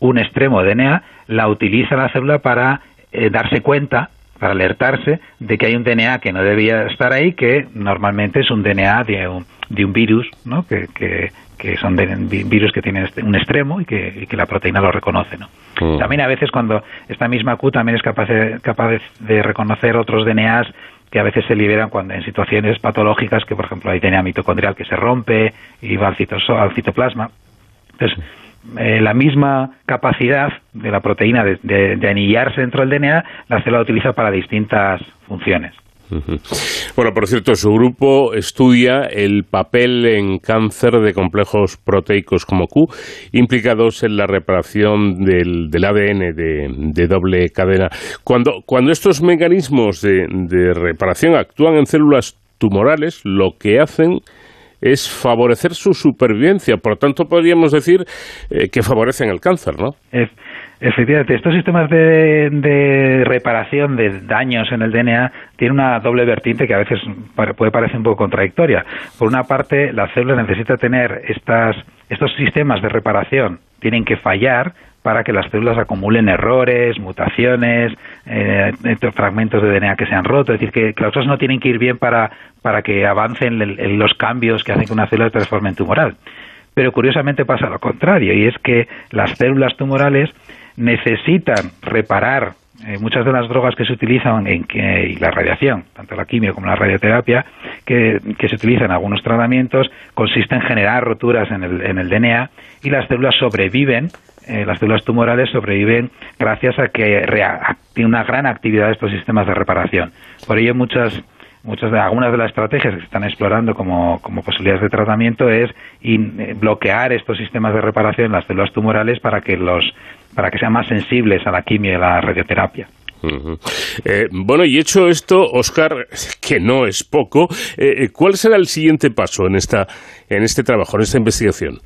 un extremo de DNA la utiliza la célula para eh, darse cuenta, para alertarse de que hay un DNA que no debía estar ahí, que normalmente es un DNA de un, de un virus, ¿no? que, que, que son de, virus que tienen este, un extremo y que, la proteína lo reconoce. ¿no? Mm. También a veces cuando esta misma Q también es capaz de, capaz de reconocer otros DNAs que a veces se liberan cuando en situaciones patológicas, que por ejemplo hay DNA mitocondrial que se rompe y va al, al citoplasma. Entonces, eh, la misma capacidad de la proteína de, de anillarse dentro del DNA, la célula utiliza para distintas funciones. Bueno, por cierto, su grupo estudia el papel en cáncer de complejos proteicos como Q implicados en la reparación del, ADN de, doble cadena. Cuando, cuando estos mecanismos de, reparación actúan en células tumorales, lo que hacen es favorecer su supervivencia. Por tanto, podríamos decir eh, que favorecen el cáncer, ¿no? Efectivamente, estos sistemas de, reparación de daños en el DNA tienen una doble vertiente que a veces puede parecer un poco contradictoria. Por una parte, la célula necesita tener estas, estos sistemas de reparación, tienen que fallar para que las células acumulen errores, mutaciones, eh, fragmentos de DNA que se han roto. Es decir, que, las cosas no tienen que ir bien para, para que avancen los cambios que hacen que una célula se transforme en tumoral. Pero curiosamente pasa lo contrario, y es que las células tumorales necesitan reparar eh, muchas de las drogas que se utilizan en y la radiación, tanto la quimio como la radioterapia, que, se utilizan en algunos tratamientos, consiste en generar roturas en el, en el DNA y las células sobreviven, eh, las células tumorales sobreviven gracias a que tiene una gran actividad de estos sistemas de reparación. Por ello muchas muchas de algunas de las estrategias que se están explorando como, como posibilidades de tratamiento es eh, bloquear estos sistemas de reparación en las células tumorales para que los para que sean más sensibles a la quimio y a la radioterapia. Eh, bueno, y hecho esto, Oscar, que no es poco, eh, ¿cuál será el siguiente paso en esta en este trabajo, en esta investigación?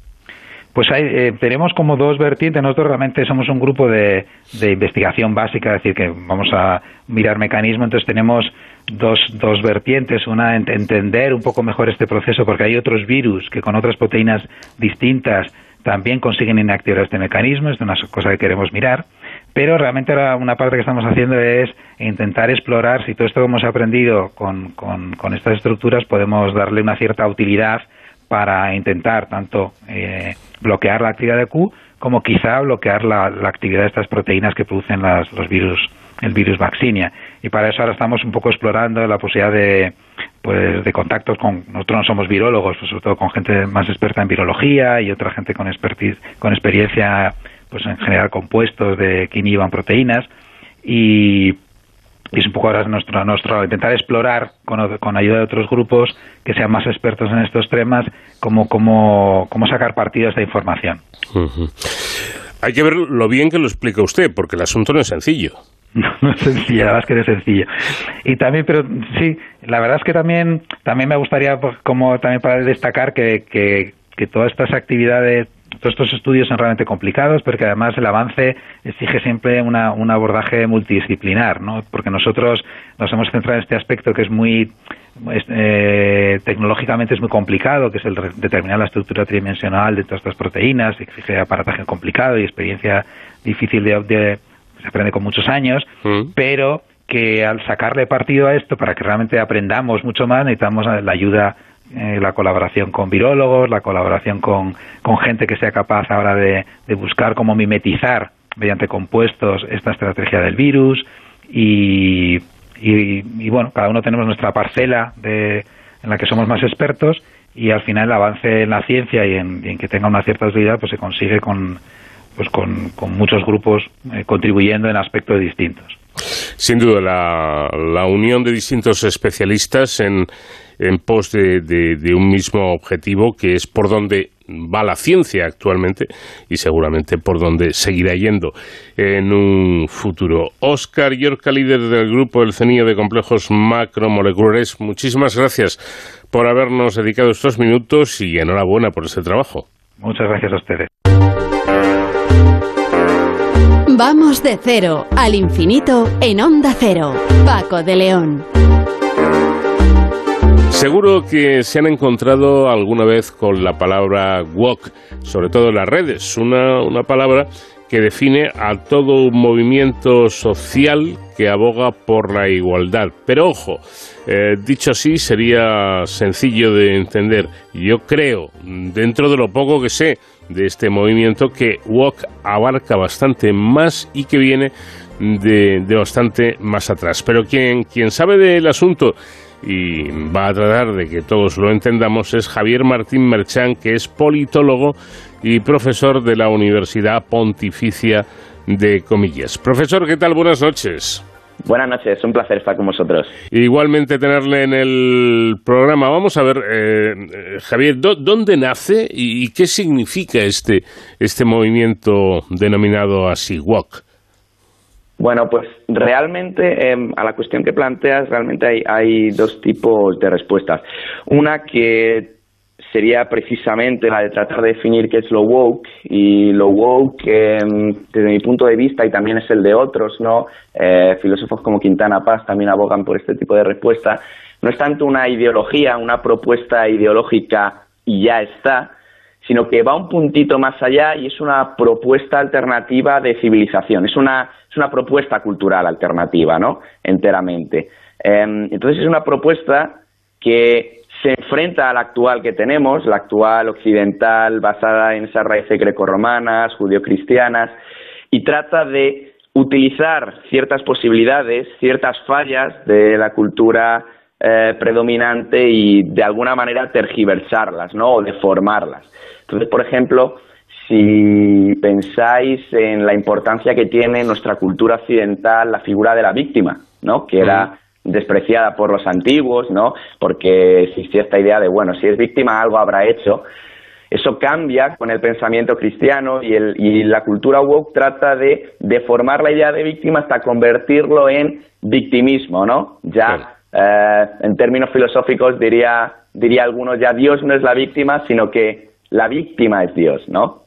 Pues hay, tenemos como dos vertientes. Nosotros realmente somos un grupo de, de investigación básica, es decir, que vamos a mirar mecanismos. Entonces tenemos dos, dos vertientes. Una, entender un poco mejor este proceso, porque hay otros virus que con otras proteínas distintas también consiguen inactivar este mecanismo. Es una cosa que queremos mirar. Pero realmente una parte que estamos haciendo es intentar explorar si todo esto que hemos aprendido con, con, con estas estructuras podemos darle una cierta utilidad para intentar tanto eh, bloquear la actividad de Q como quizá bloquear la, actividad de estas proteínas que producen las, los virus el virus vaccinia. Y para eso ahora estamos un poco explorando la posibilidad de, pues, de contactos con, nosotros no somos virólogos, pues, sobre todo con gente más experta en virología y otra gente con, expertise, con experiencia pues en generar compuestos de que inhiban proteínas y es un poco ahora nuestro, nuestro intentar explorar con, con, ayuda de otros grupos que sean más expertos en estos temas cómo, cómo, cómo sacar partido de esta información. Hay que ver lo bien que lo explica usted, porque el asunto no es sencillo. <laughs> No, es sencillo, la verdad es que no es sencillo. Y también, pero sí, la verdad es que también, también me gustaría, pues, como también para destacar que, que, que todas estas actividades todos estos estudios son realmente complicados, porque además el avance exige siempre una, un abordaje multidisciplinar, ¿no? Porque nosotros nos hemos centrado en este aspecto que es muy eh, tecnológicamente es muy complicado, que es el determinar la estructura tridimensional de todas estas proteínas, exige aparataje complicado y experiencia difícil de, se aprende con muchos años, mm. pero que al sacarle partido a esto para que realmente aprendamos mucho más necesitamos la ayuda eh, la colaboración con virólogos, la colaboración con, con gente que sea capaz ahora de, buscar cómo mimetizar mediante compuestos esta estrategia del virus y, y, bueno, cada uno tenemos nuestra parcela de, en la que somos más expertos y al final el avance en la ciencia y en, que tenga una cierta utilidad pues se consigue con, pues con, muchos grupos eh, contribuyendo en aspectos distintos. Sin duda, la, unión de distintos especialistas en, en pos de, de, un mismo objetivo, que es por donde va la ciencia actualmente y seguramente por donde seguirá yendo en un futuro. Oscar Yorca, líder del grupo del CENIO de complejos macromoleculares, muchísimas gracias por habernos dedicado estos minutos y enhorabuena por este trabajo. Muchas gracias a ustedes. Vamos de cero al infinito en onda cero. Paco de León. Seguro que se han encontrado alguna vez con la palabra walk, sobre todo en las redes, una, una palabra que define a todo un movimiento social que aboga por la igualdad. Pero ojo, eh, dicho así sería sencillo de entender. Yo creo, dentro de lo poco que sé de este movimiento, que Walk abarca bastante más y que viene de, de bastante más atrás. Pero quien, quien sabe del asunto y va a tratar de que todos lo entendamos es Javier Martín Merchán, que es politólogo y profesor de la Universidad Pontificia de Comillas. Profesor, ¿qué tal? Buenas noches. Buenas noches, un placer estar con vosotros. Igualmente tenerle en el programa. Vamos a ver, eh, eh, Javier, ¿dónde nace y, qué significa este, este movimiento denominado así, WOC? Bueno, pues realmente em, a la cuestión que planteas, realmente hay, hay dos tipos de respuestas. Una que sería precisamente la de tratar de definir qué es lo woke y lo woke em, desde mi punto de vista y también es el de otros, ¿no? Eh, filósofos como Quintana Paz también abogan por este tipo de respuesta. No es tanto una ideología, una propuesta ideológica y ya está, sino que va un puntito más allá y es una propuesta alternativa de civilización, es una, es una propuesta cultural alternativa, ¿no? Enteramente. Em, entonces es una propuesta que se enfrenta a la actual que tenemos, la actual occidental basada en esas raíces grecorromanas, judio-cristianas, y trata de utilizar ciertas posibilidades, ciertas fallas de la cultura eh, predominante y de alguna manera tergiversarlas, ¿no? O deformarlas. Entonces, por ejemplo, si pensáis en la importancia que tiene en nuestra cultura occidental la figura de la víctima, ¿no? Que era despreciada por los antiguos, ¿no? Porque existía esta idea de, bueno, si es víctima algo habrá hecho. Eso cambia con el pensamiento cristiano y, el, y la cultura woke trata de deformar la idea de víctima hasta convertirlo en victimismo, ¿no? Ya eh, en términos filosóficos diría, diría algunos, ya Dios no es la víctima, sino que la víctima es Dios, ¿no?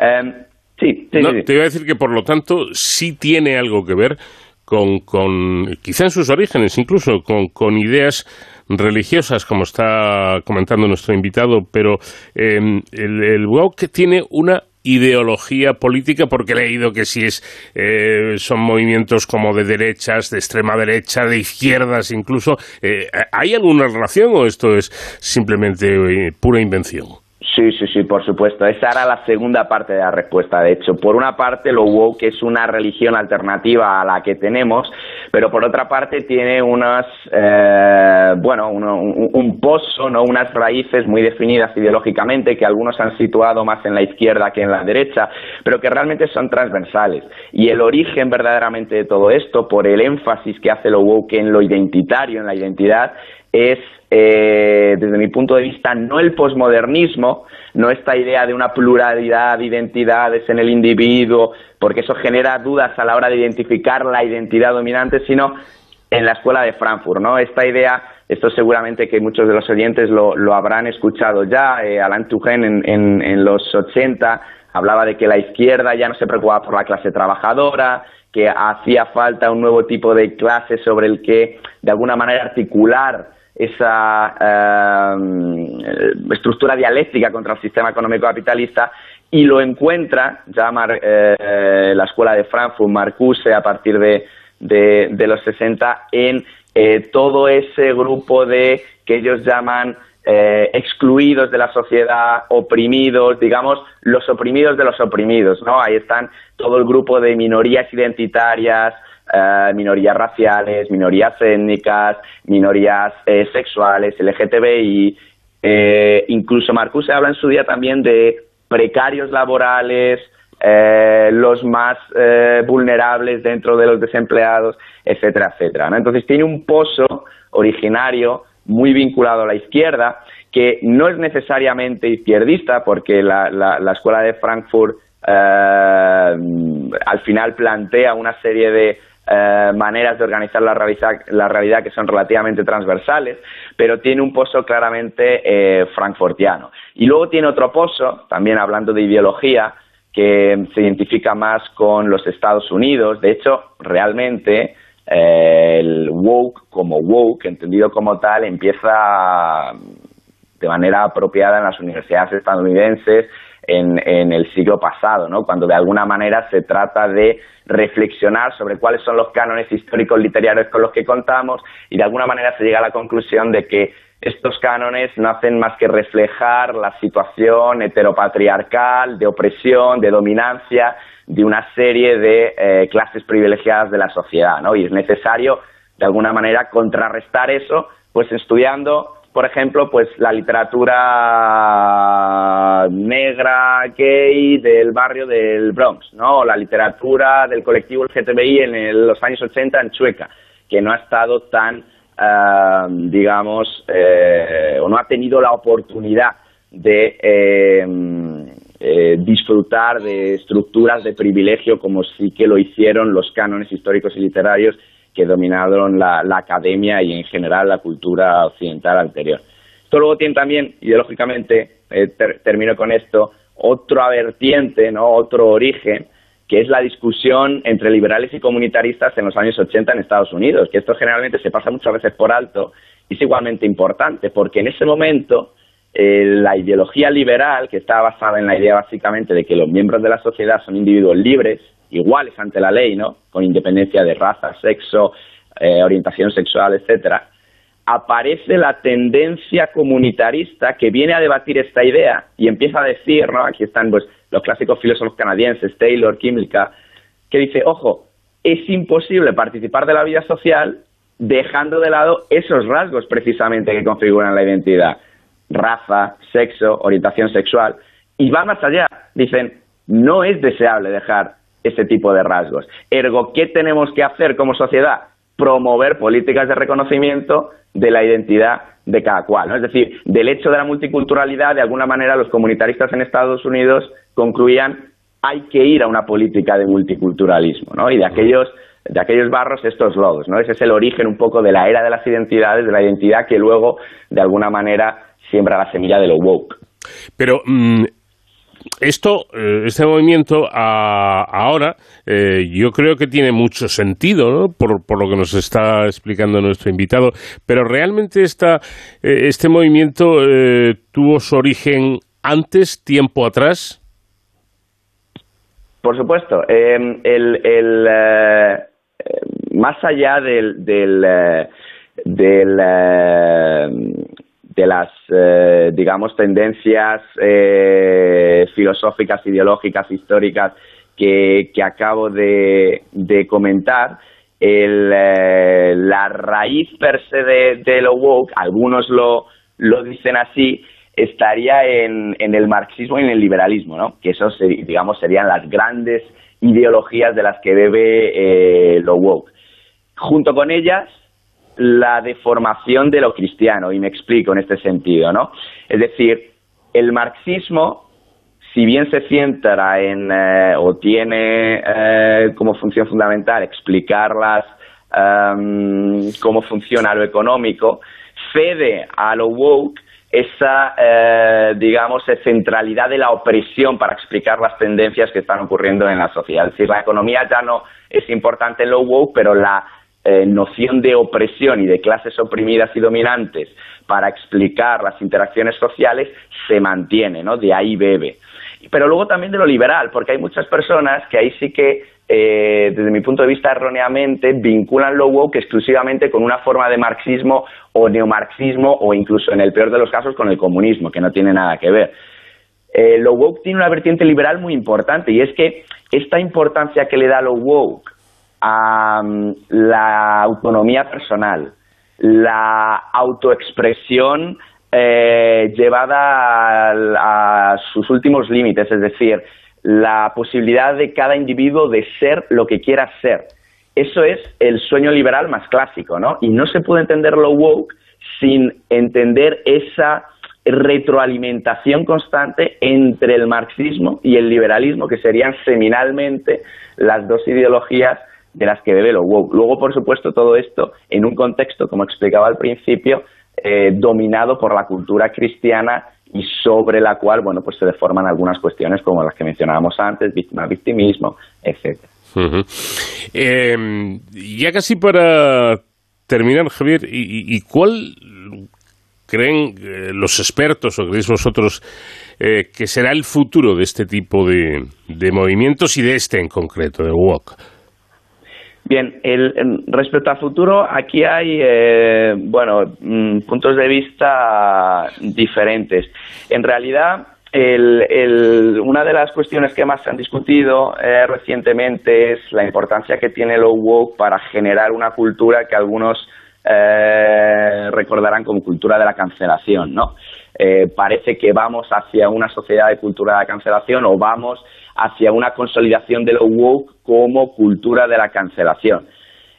Em, sí, Te iba a decir que, por lo tanto, sí tiene algo que ver con, con quizá en sus orígenes, incluso con, con ideas religiosas, como está comentando nuestro invitado, pero em, el, el woke tiene una ideología política porque he leído que si es eh, son movimientos como de derechas, de extrema derecha, de izquierdas incluso, eh, ¿hay alguna relación o esto es simplemente eh, pura invención? Sí, sí, sí, por supuesto. Esa era la segunda parte de la respuesta, de hecho. Por una parte, lo woke es una religión alternativa a la que tenemos, pero por otra parte tiene unas, eh, bueno, un, pozo, ¿no? unas raíces muy definidas ideológicamente que algunos han situado más en la izquierda que en la derecha, pero que realmente son transversales. Y el origen verdaderamente de todo esto, por el énfasis que hace lo woke en lo identitario, en la identidad, es, eh, desde mi punto de vista, no el posmodernismo, no esta idea de una pluralidad de identidades en el individuo, porque eso genera dudas a la hora de identificar la identidad dominante, sino en la escuela de Frankfurt, ¿no? Esta idea, esto seguramente que muchos de los oyentes lo, lo habrán escuchado ya, eh, Alain Touraine en, en, en los 80 hablaba de que la izquierda ya no se preocupaba por la clase trabajadora, que hacía falta un nuevo tipo de clase sobre el que de alguna manera articular esa eh, estructura dialéctica contra el sistema económico capitalista y lo encuentra ya eh, la escuela de Frankfurt, Marcuse, a partir de, de, los 60, en eh, todo ese grupo de que ellos llaman excluidos de la sociedad, oprimidos, digamos, los oprimidos de los oprimidos, ¿no? Ahí están todo el grupo de minorías identitarias, eh, minorías raciales, minorías étnicas, minorías eh, sexuales, LGTBI. Eh, incluso Marcuse habla en su día también de precarios laborales, eh, los más eh, vulnerables dentro de los desempleados, etcétera, etcétera. Entonces tiene un pozo originario muy vinculado a la izquierda, que no es necesariamente izquierdista, porque la, la, escuela de Frankfurt eh, al final plantea una serie de maneras de organizar la realidad, la realidad que son relativamente transversales, pero tiene un pozo claramente frankfurtiano. Y luego tiene otro pozo, también hablando de ideología, que se identifica más con los Estados Unidos. De hecho, realmente eh, el woke como woke, entendido como tal, empieza de manera apropiada en las universidades estadounidenses en, el siglo pasado, ¿no? cuando de alguna manera se trata de reflexionar sobre cuáles son los cánones históricos literarios con los que contamos y de alguna manera se llega a la conclusión de que estos cánones no hacen más que reflejar la situación heteropatriarcal, de opresión, de dominancia de una serie de eh, clases privilegiadas de la sociedad, ¿no? Y es necesario, de alguna manera, contrarrestar eso, pues estudiando, por ejemplo, pues la literatura negra, gay del barrio del Bronx, ¿no? O la literatura del colectivo LGTBI en los años 80 en Chueca, que no ha estado tan digamos, eh, o no ha tenido la oportunidad de eh, eh, disfrutar de estructuras de privilegio como sí que lo hicieron los cánones históricos y literarios que dominaron la, academia y en general la cultura occidental anterior. Esto luego tiene también, ideológicamente, termino con esto, otra vertiente, ¿no? otro origen, que es la discusión entre liberales y comunitaristas en los años 80 en Estados Unidos, que esto generalmente se pasa muchas veces por alto y es igualmente importante, porque en ese momento eh, la ideología liberal, que está basada en la idea básicamente de que los miembros de la sociedad son individuos libres, iguales ante la ley, ¿no? con independencia de raza, sexo, eh, orientación sexual, etcétera, aparece la tendencia comunitarista que viene a debatir esta idea y empieza a decir, ¿no? aquí están pues los clásicos filósofos canadienses, Taylor, Kimlicka, que dice, ojo, es imposible participar de la vida social dejando de lado esos rasgos precisamente que configuran la identidad, raza, sexo, orientación sexual, y va más allá, dicen, no es deseable dejar ese tipo de rasgos. Ergo, ¿qué tenemos que hacer como sociedad? Promover políticas de reconocimiento de la identidad de cada cual. Es decir, del hecho de la multiculturalidad, de alguna manera los comunitaristas en Estados Unidos concluían hay que ir a una política de multiculturalismo, ¿no? Y de aquellos de aquellos barros estos lodos, ¿no? Ese es el origen un poco de la era de las identidades, de la identidad que luego de alguna manera siembra la semilla de lo woke. Pero mm, esto, eh, este movimiento ahora, eh, yo creo que tiene mucho sentido, ¿no? por, lo que nos está explicando nuestro invitado, pero realmente esta, eh, este movimiento tuvo su origen antes, tiempo atrás. Por supuesto, em, el, más allá del, del, del de las, eh, digamos, tendencias eh, filosóficas, ideológicas, históricas que, que acabo de, de comentar, el, eh, la raíz per se de, lo woke, algunos lo, lo dicen así, estaría en, en, el marxismo y en el liberalismo, ¿no? que esos, digamos, serían las grandes ideologías de las que bebe lo woke. Junto con ellas, la deformación de lo cristiano, y me explico en este sentido, ¿no? Es decir, el marxismo, si bien se centra en, eh, o tiene eh, como función fundamental explicar em, cómo funciona lo económico, cede a lo woke esa, eh, digamos, centralidad de la opresión para explicar las tendencias que están ocurriendo en la sociedad. Es decir, la economía ya no es importante en lo woke, pero la eh, noción de opresión y de clases oprimidas y dominantes para explicar las interacciones sociales se mantiene, ¿no? De ahí bebe. Pero luego también de lo liberal, porque hay muchas personas que ahí sí que, eh, desde mi punto de vista erróneamente, vinculan lo woke exclusivamente con una forma de marxismo o neomarxismo o incluso, en el peor de los casos, con el comunismo, que no tiene nada que ver. Eh, lo woke tiene una vertiente liberal muy importante y es que esta importancia que le da lo woke a la autonomía personal, la autoexpresión eh, llevada a, sus últimos límites, es decir, la posibilidad de cada individuo de ser lo que quiera ser. Eso es el sueño liberal más clásico, ¿no? Y no se puede entender lo woke sin entender esa retroalimentación constante entre el marxismo y el liberalismo, que serían seminalmente las dos ideologías de las que bebe lo. Luego, por supuesto, todo esto en un contexto, como explicaba al principio, eh, dominado por la cultura cristiana y sobre la cual, bueno, pues se deforman algunas cuestiones como las que mencionábamos antes, víctima, victimismo, etcétera. Em, ya casi para terminar, Javier, ¿y, cuál creen eh, los expertos o creéis vosotros eh, que será el futuro de este tipo de, de movimientos y de este en concreto, de WOC? Bien, el, respecto al futuro, aquí hay, eh, bueno, mm, puntos de vista diferentes. En realidad, una de las cuestiones que más se han discutido eh, recientemente es la importancia que tiene el woke para generar una cultura que algunos eh, recordarán como cultura de la cancelación, ¿no? Parece que vamos hacia una sociedad de cultura de la cancelación o vamos hacia una consolidación de lo woke como cultura de la cancelación.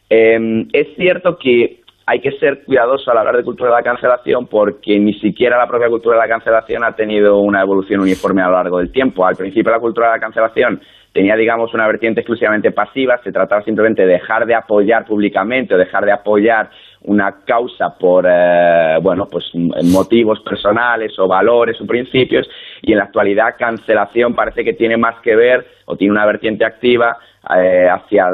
Em, es cierto que hay que ser cuidadoso al hablar de cultura de la cancelación porque ni siquiera la propia cultura de la cancelación ha tenido una evolución uniforme a lo largo del tiempo. Al principio la cultura de la cancelación tenía, digamos, una vertiente exclusivamente pasiva, se trataba simplemente de dejar de apoyar públicamente o dejar de apoyar una causa por, eh, bueno, pues motivos personales o valores o principios y en la actualidad cancelación parece que tiene más que ver o tiene una vertiente activa eh, hacia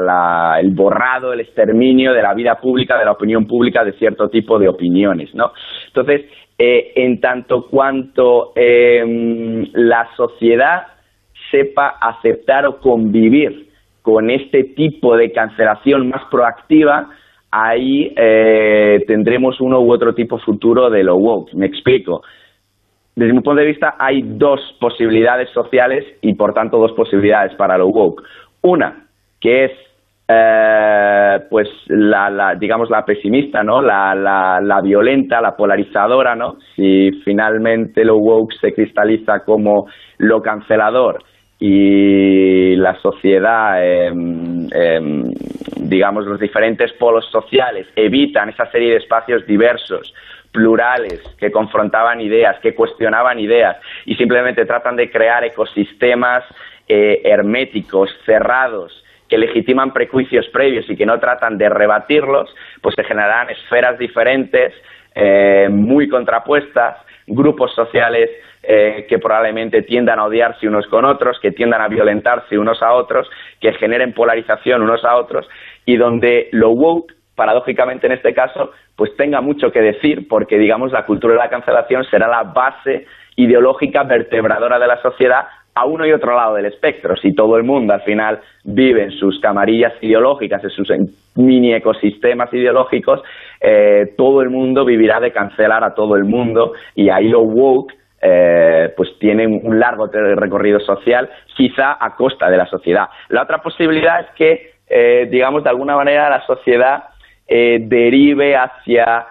el borrado, el exterminio de la vida pública, de la opinión pública de cierto tipo de opiniones, ¿no? Entonces, eh, en tanto cuanto em, la sociedad sepa aceptar o convivir con este tipo de cancelación más proactiva, ahí eh, tendremos uno u otro tipo futuro de lo woke. Me explico. Desde mi punto de vista, hay dos posibilidades sociales y, por tanto, dos posibilidades para lo woke. Una, que es, eh, pues, la, digamos, la pesimista, ¿no? La, la, la, violenta, la polarizadora, ¿no? Si finalmente lo woke se cristaliza como lo cancelador y la sociedad, em, em, digamos, los diferentes polos sociales evitan esa serie de espacios diversos, plurales, que confrontaban ideas, que cuestionaban ideas y simplemente tratan de crear ecosistemas eh, herméticos, cerrados, que legitiman prejuicios previos y que no tratan de rebatirlos, pues se generarán esferas diferentes, eh, muy contrapuestas, grupos sociales eh, que probablemente tiendan a odiarse unos con otros, que tiendan a violentarse unos a otros, que generen polarización unos a otros y donde lo woke, paradójicamente en este caso, pues tenga mucho que decir porque, digamos, la cultura de la cancelación será la base ideológica vertebradora de la sociedad a uno y otro lado del espectro. Si todo el mundo al final vive en sus camarillas ideológicas, en sus mini ecosistemas ideológicos, eh, todo el mundo vivirá de cancelar a todo el mundo y ahí lo woke eh, pues tiene un largo recorrido social, quizá a costa de la sociedad. La otra posibilidad es que, eh, digamos, de alguna manera la sociedad eh, derive hacia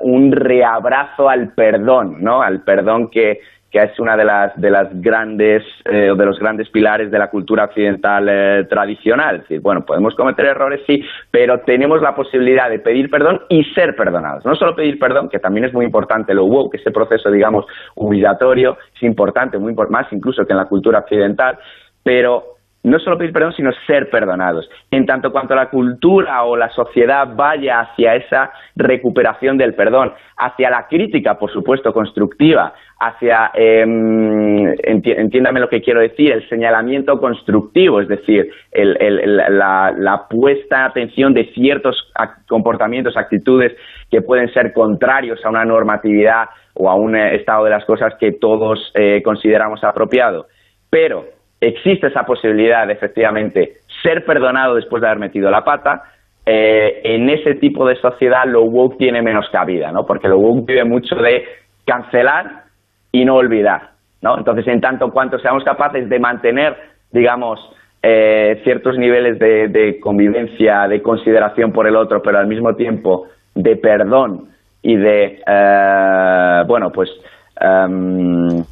un reabrazo al perdón, ¿no? Al perdón que, que es una de las, de las grandes eh, de los grandes pilares de la cultura occidental eh, tradicional. Es decir, bueno, podemos cometer errores, sí, pero tenemos la posibilidad de pedir perdón y ser perdonados. No solo pedir perdón, que también es muy importante lo hubo, que ese proceso, digamos, humillatorio es importante, muy más incluso que en la cultura occidental, pero no solo pedir perdón, sino ser perdonados. En tanto cuanto la cultura o la sociedad vaya hacia esa recuperación del perdón, hacia la crítica, por supuesto, constructiva, hacia, em, entiéndame lo que quiero decir, el señalamiento constructivo, es decir, la, la, puesta en atención de ciertos comportamientos, actitudes que pueden ser contrarios a una normatividad o a un estado de las cosas que todos eh, consideramos apropiado. Pero existe esa posibilidad de efectivamente ser perdonado después de haber metido la pata, eh, en ese tipo de sociedad lo woke tiene menos cabida, ¿no? Porque lo woke vive mucho de cancelar y no olvidar, ¿no? Entonces, en tanto cuanto seamos capaces de mantener, digamos, eh, ciertos niveles de, convivencia, de consideración por el otro, pero al mismo tiempo de perdón y de, eh, bueno, pues em,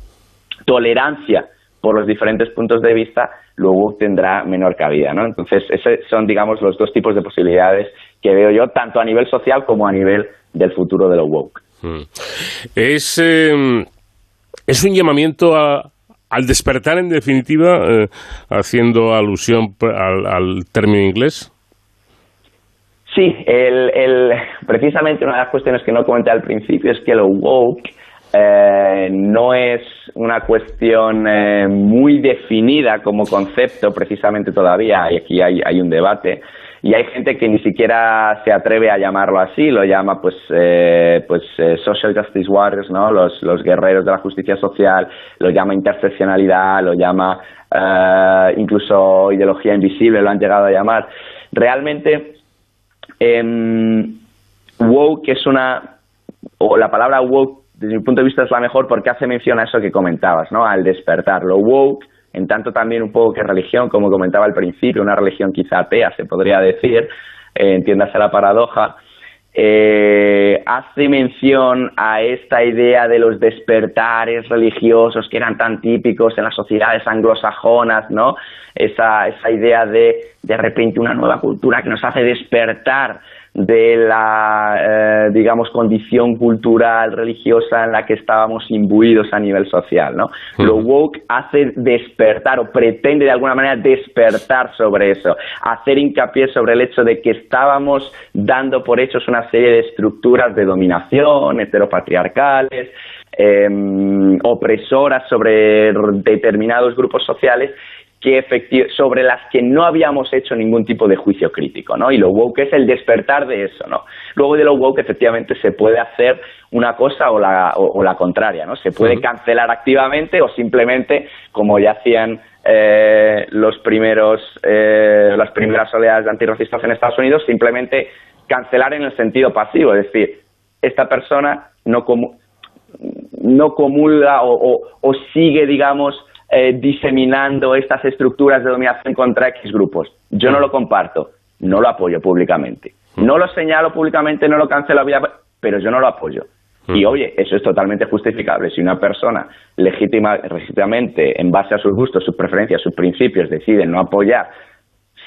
tolerancia por los diferentes puntos de vista, luego tendrá menor cabida, ¿no? Entonces, esos son, digamos, los dos tipos de posibilidades que veo yo, tanto a nivel social como a nivel del futuro de lo woke. Mm. Es, em, es un llamamiento al despertar, en definitiva, eh, haciendo alusión al, término inglés. Sí, el, precisamente una de las cuestiones que no comenté al principio es que lo woke eh, no es una cuestión eh, muy definida como concepto precisamente todavía, y aquí hay, hay un debate y hay gente que ni siquiera se atreve a llamarlo así, lo llama pues, eh, pues eh, social justice warriors, ¿no? Los, los, guerreros de la justicia social, lo llama interseccionalidad, lo llama incluso ideología invisible, lo han llegado a llamar. Realmente, eh, woke es una, o la palabra woke desde mi punto de vista es la mejor porque hace mención a eso que comentabas, ¿no? Al despertar. Lo woke en tanto también un poco que religión, como comentaba al principio, una religión quizá atea, se podría decir, eh, entiéndase la paradoja, eh, hace mención a esta idea de los despertares religiosos que eran tan típicos en las sociedades anglosajonas, ¿no? Esa, esa idea de de repente una nueva cultura que nos hace despertar de la, eh, digamos, condición cultural, religiosa en la que estábamos imbuidos a nivel social, ¿no? Lo woke hace despertar o pretende de alguna manera despertar sobre eso, hacer hincapié sobre el hecho de que estábamos dando por hechos una serie de estructuras de dominación, heteropatriarcales, em, opresoras sobre determinados grupos sociales que sobre las que no habíamos hecho ningún tipo de juicio crítico, ¿no? Y lo woke es el despertar de eso, ¿no? Luego de lo woke efectivamente se puede hacer una cosa o la, o, la contraria, ¿no? Se puede cancelar activamente o simplemente, como ya hacían eh, los primeros, eh, las primeras oleadas de antirracistas en Estados Unidos, simplemente cancelar en el sentido pasivo, es decir, esta persona no, no comulga o, o sigue, digamos, eh, diseminando estas estructuras de dominación contra X grupos. Yo no lo comparto, no lo apoyo públicamente. No lo señalo públicamente, no lo cancelo, pero yo no lo apoyo. Y oye, eso es totalmente justificable. Si una persona legítima, legítimamente, en base a sus gustos, sus preferencias, sus principios, decide no apoyar,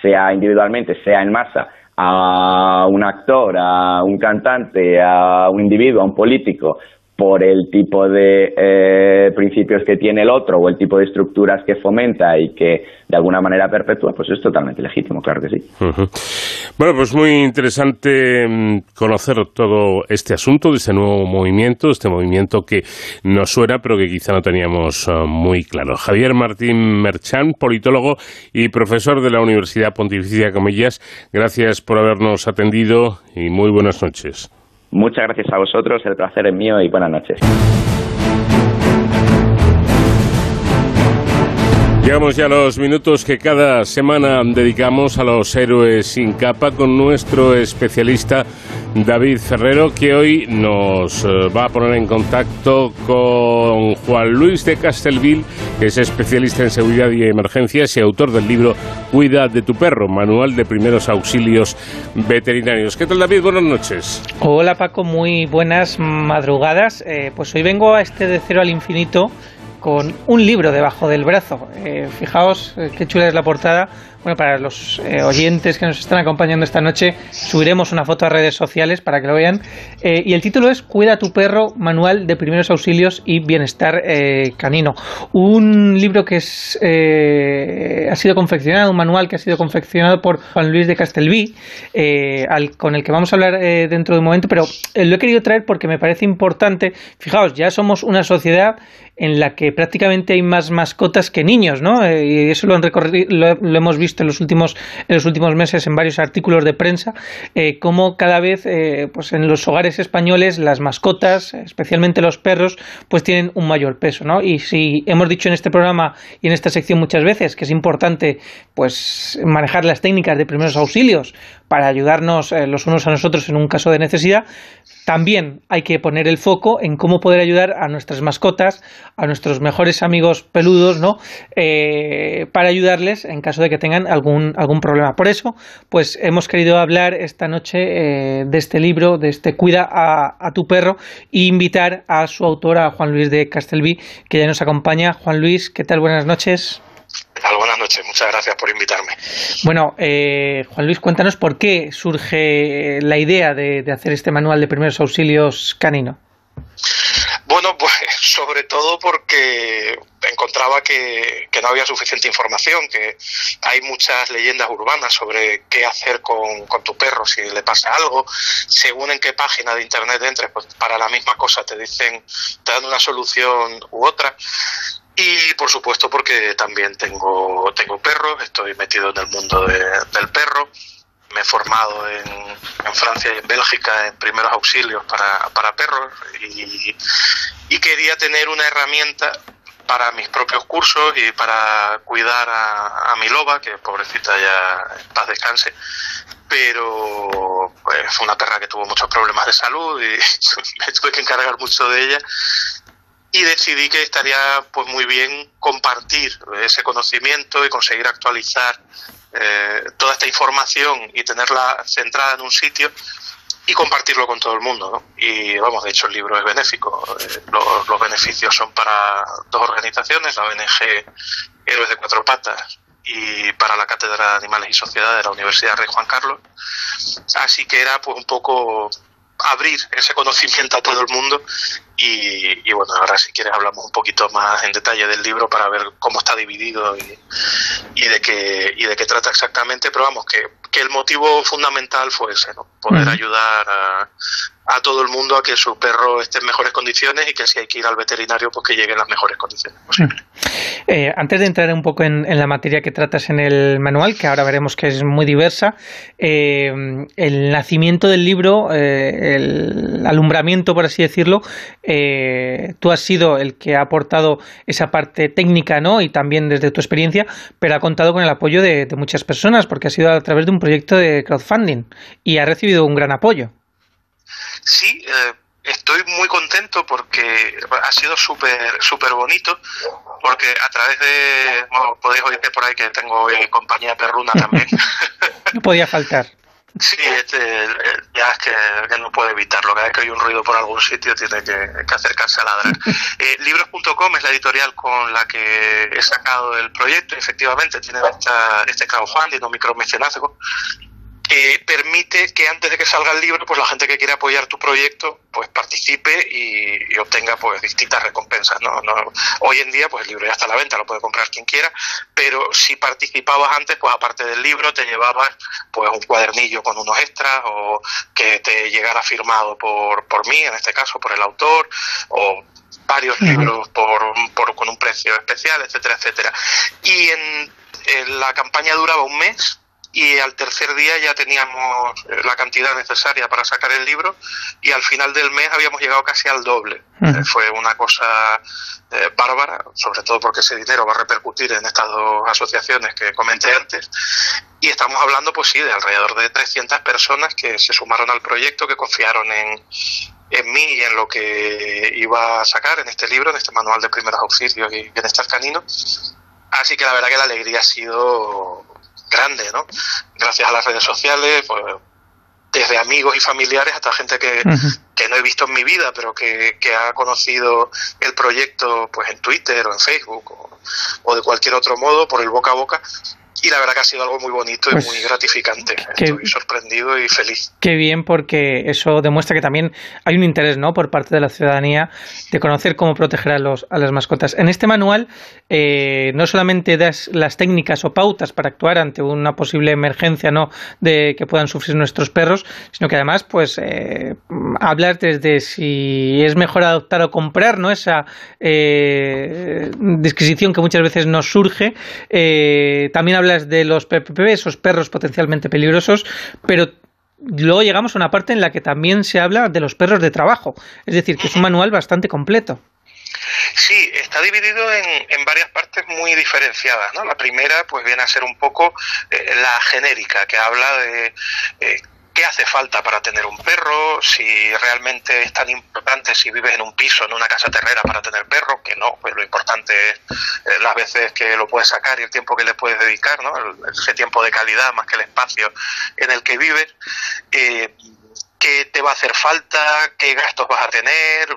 sea individualmente, sea en masa, a un actor, a un cantante, a un individuo, a un político, por el tipo de eh, principios que tiene el otro o el tipo de estructuras que fomenta y que de alguna manera perpetúa, pues es totalmente legítimo, claro que sí. Bueno, pues muy interesante mm, conocer todo este asunto de este nuevo movimiento, este movimiento que nos suena pero que quizá no teníamos ah, muy claro. Javier Martín Merchán, politólogo y profesor de la Universidad Pontificia Comillas, gracias por habernos atendido y muy buenas noches. Muchas gracias a vosotros, el placer es mío y buenas noches. Llegamos ya a los minutos que cada semana dedicamos a los héroes sin capa con nuestro especialista David Ferrero, que hoy nos eh, va a poner en contacto con Juan Luis de Castelville, que es especialista en seguridad y emergencias y autor del libro Cuida de tu perro, manual de primeros auxilios veterinarios. ¿Qué tal David? Buenas noches. Hola Paco, muy buenas madrugadas. Eh, pues hoy vengo a este de cero al infinito con un libro debajo del brazo. Eh, fijaos qué chula es la portada bueno, para los eh, oyentes que nos están acompañando esta noche, subiremos una foto a redes sociales para que lo vean. Eh, y el título es Cuida tu perro, manual de primeros auxilios y bienestar eh, canino. Un libro que es, ha sido confeccionado, un manual que ha sido confeccionado por Juan Luis de Castelví, con el que vamos a hablar dentro de un momento, pero lo he querido traer porque me parece importante. Fijaos, ya somos una sociedad en la que prácticamente hay más mascotas que niños, ¿no? y eso lo, han lo hemos visto en los últimos, en los últimos meses en varios artículos de prensa, eh, cómo cada vez eh, pues en los hogares españoles las mascotas, especialmente los perros, pues tienen un mayor peso. ¿no? Y si hemos dicho en este programa y en esta sección muchas veces que es importante pues manejar las técnicas de primeros auxilios para ayudarnos eh, los unos a nosotros en un caso de necesidad, también hay que poner el foco en cómo poder ayudar a nuestras mascotas, a nuestros mejores amigos peludos, ¿no? Eh, para ayudarles en caso de que tengan algún, algún problema. Por eso, pues hemos querido hablar esta noche eh, de este libro, de este Cuida a, a, tu perro, e invitar a su autor, a Juan Luis de Castelví, que ya nos acompaña. Juan Luis, ¿qué tal? Buenas noches. Buenas noches, muchas gracias por invitarme. Bueno, eh, Juan Luis, cuéntanos por qué surge la idea de, hacer este manual de primeros auxilios canino. Bueno, pues <laughs> sobre todo porque encontraba que, no había suficiente información, que hay muchas leyendas urbanas sobre qué hacer con, con, tu perro si le pasa algo. Según en qué página de internet entres, pues para la misma cosa te dicen, te dan una solución u otra. Y por supuesto porque también tengo, tengo perros, estoy metido en el mundo del perro, me he formado en, Francia y en Bélgica en primeros auxilios para, para perros. Y, quería tener una herramienta para mis propios cursos y para cuidar a, a mi loba, que pobrecita ya en paz descanse, pero pues, fue una perra que tuvo muchos problemas de salud y <laughs> me tuve que encargar mucho de ella y decidí que estaría pues muy bien compartir ese conocimiento y conseguir actualizar eh, toda esta información y tenerla centrada en un sitio y compartirlo con todo el mundo. ¿no? Y vamos, de hecho el libro es benéfico. Eh, los, los, beneficios son para dos organizaciones, la ONG Héroes de Cuatro Patas y para la Cátedra de Animales y Sociedad de la Universidad Rey Juan Carlos. Así que era pues un poco abrir ese conocimiento a todo el mundo y, y, bueno, ahora si quieres hablamos un poquito más en detalle del libro para ver cómo está dividido y, y de qué y de qué trata exactamente, pero vamos, que, que el motivo fundamental fue ese, ¿no? Poder ayudar a, a todo el mundo a que su perro esté en mejores condiciones y que si hay que ir al veterinario, pues que llegue en las mejores condiciones posibles. Eh, antes de entrar un poco en, la materia que tratas en el manual, que ahora veremos que es muy diversa, eh, el nacimiento del libro, eh, el alumbramiento, por así decirlo, eh, tú has sido el que ha aportado esa parte técnica, ¿no? Y también desde tu experiencia, pero ha contado con el apoyo de muchas personas, porque ha sido a través de un proyecto de crowdfunding y ha recibido un gran apoyo. Sí, eh, estoy muy contento porque ha sido súper súper bonito porque a través de bueno, podéis oírte por ahí que tengo eh, compañía perruna <laughs> también. No podía faltar. Sí este, ya es que, que, no puede evitarlo. Cada vez que hay un ruido por algún sitio tiene que, que acercarse a ladrar. <laughs> Eh, libros.com es la editorial con la que he sacado el proyecto efectivamente. Tiene esta, este crowdfunding o micromecenazgo permite que antes de que salga el libro, pues la gente que quiere apoyar tu proyecto, pues participe y, y obtenga pues distintas recompensas. ¿no? No, hoy en día, pues el libro ya está a la venta, lo puede comprar quien quiera, pero si participabas antes, pues aparte del libro, te llevabas pues un cuadernillo con unos extras o que te llegara firmado por, por mí, en este caso, por el autor, o varios uh -huh. libros por, por, con un precio especial, etcétera, etcétera. Y en, en la campaña duraba un mes, y al tercer día ya teníamos la cantidad necesaria para sacar el libro y al final del mes habíamos llegado casi al doble. Uh -huh. Fue una cosa eh, bárbara, sobre todo porque ese dinero va a repercutir en estas dos asociaciones que comenté antes. Y estamos hablando, pues sí, de alrededor de 300 personas que se sumaron al proyecto, que confiaron en, en mí y en lo que iba a sacar en este libro, en este manual de primeros auxilios y bienestar canino. Así que la verdad que la alegría ha sido grande, ¿no? Gracias a las redes sociales, pues desde amigos y familiares hasta gente que, uh -huh. que no he visto en mi vida, pero que, que, ha conocido el proyecto pues en Twitter o en Facebook o, o de cualquier otro modo por el boca a boca y la verdad que ha sido algo muy bonito pues, y muy gratificante. Que, Estoy sorprendido y feliz. Qué bien, porque eso demuestra que también hay un interés ¿no? por parte de la ciudadanía de conocer cómo proteger a, los, a las mascotas. En este manual eh, no solamente das las técnicas o pautas para actuar ante una posible emergencia ¿no? de que puedan sufrir nuestros perros, sino que además pues eh, hablas desde si es mejor adoptar o comprar, ¿no? esa eh, disquisición que muchas veces nos surge. Eh, también de los PPP, esos perros potencialmente peligrosos, pero luego llegamos a una parte en la que también se habla de los perros de trabajo. Es decir, que es un manual bastante completo. Sí, está dividido en, en, varias partes muy diferenciadas. ¿no? La primera, pues viene a ser un poco eh, la genérica, que habla de eh, qué hace falta para tener un perro, si realmente es tan importante si vives en un piso, en una casa terrera para tener perro, que no, pues lo importante es eh, las veces que lo puedes sacar y el tiempo que le puedes dedicar, ¿no? ese tiempo de calidad más que el espacio en el que vives. Eh, qué te va a hacer falta, qué gastos vas a tener,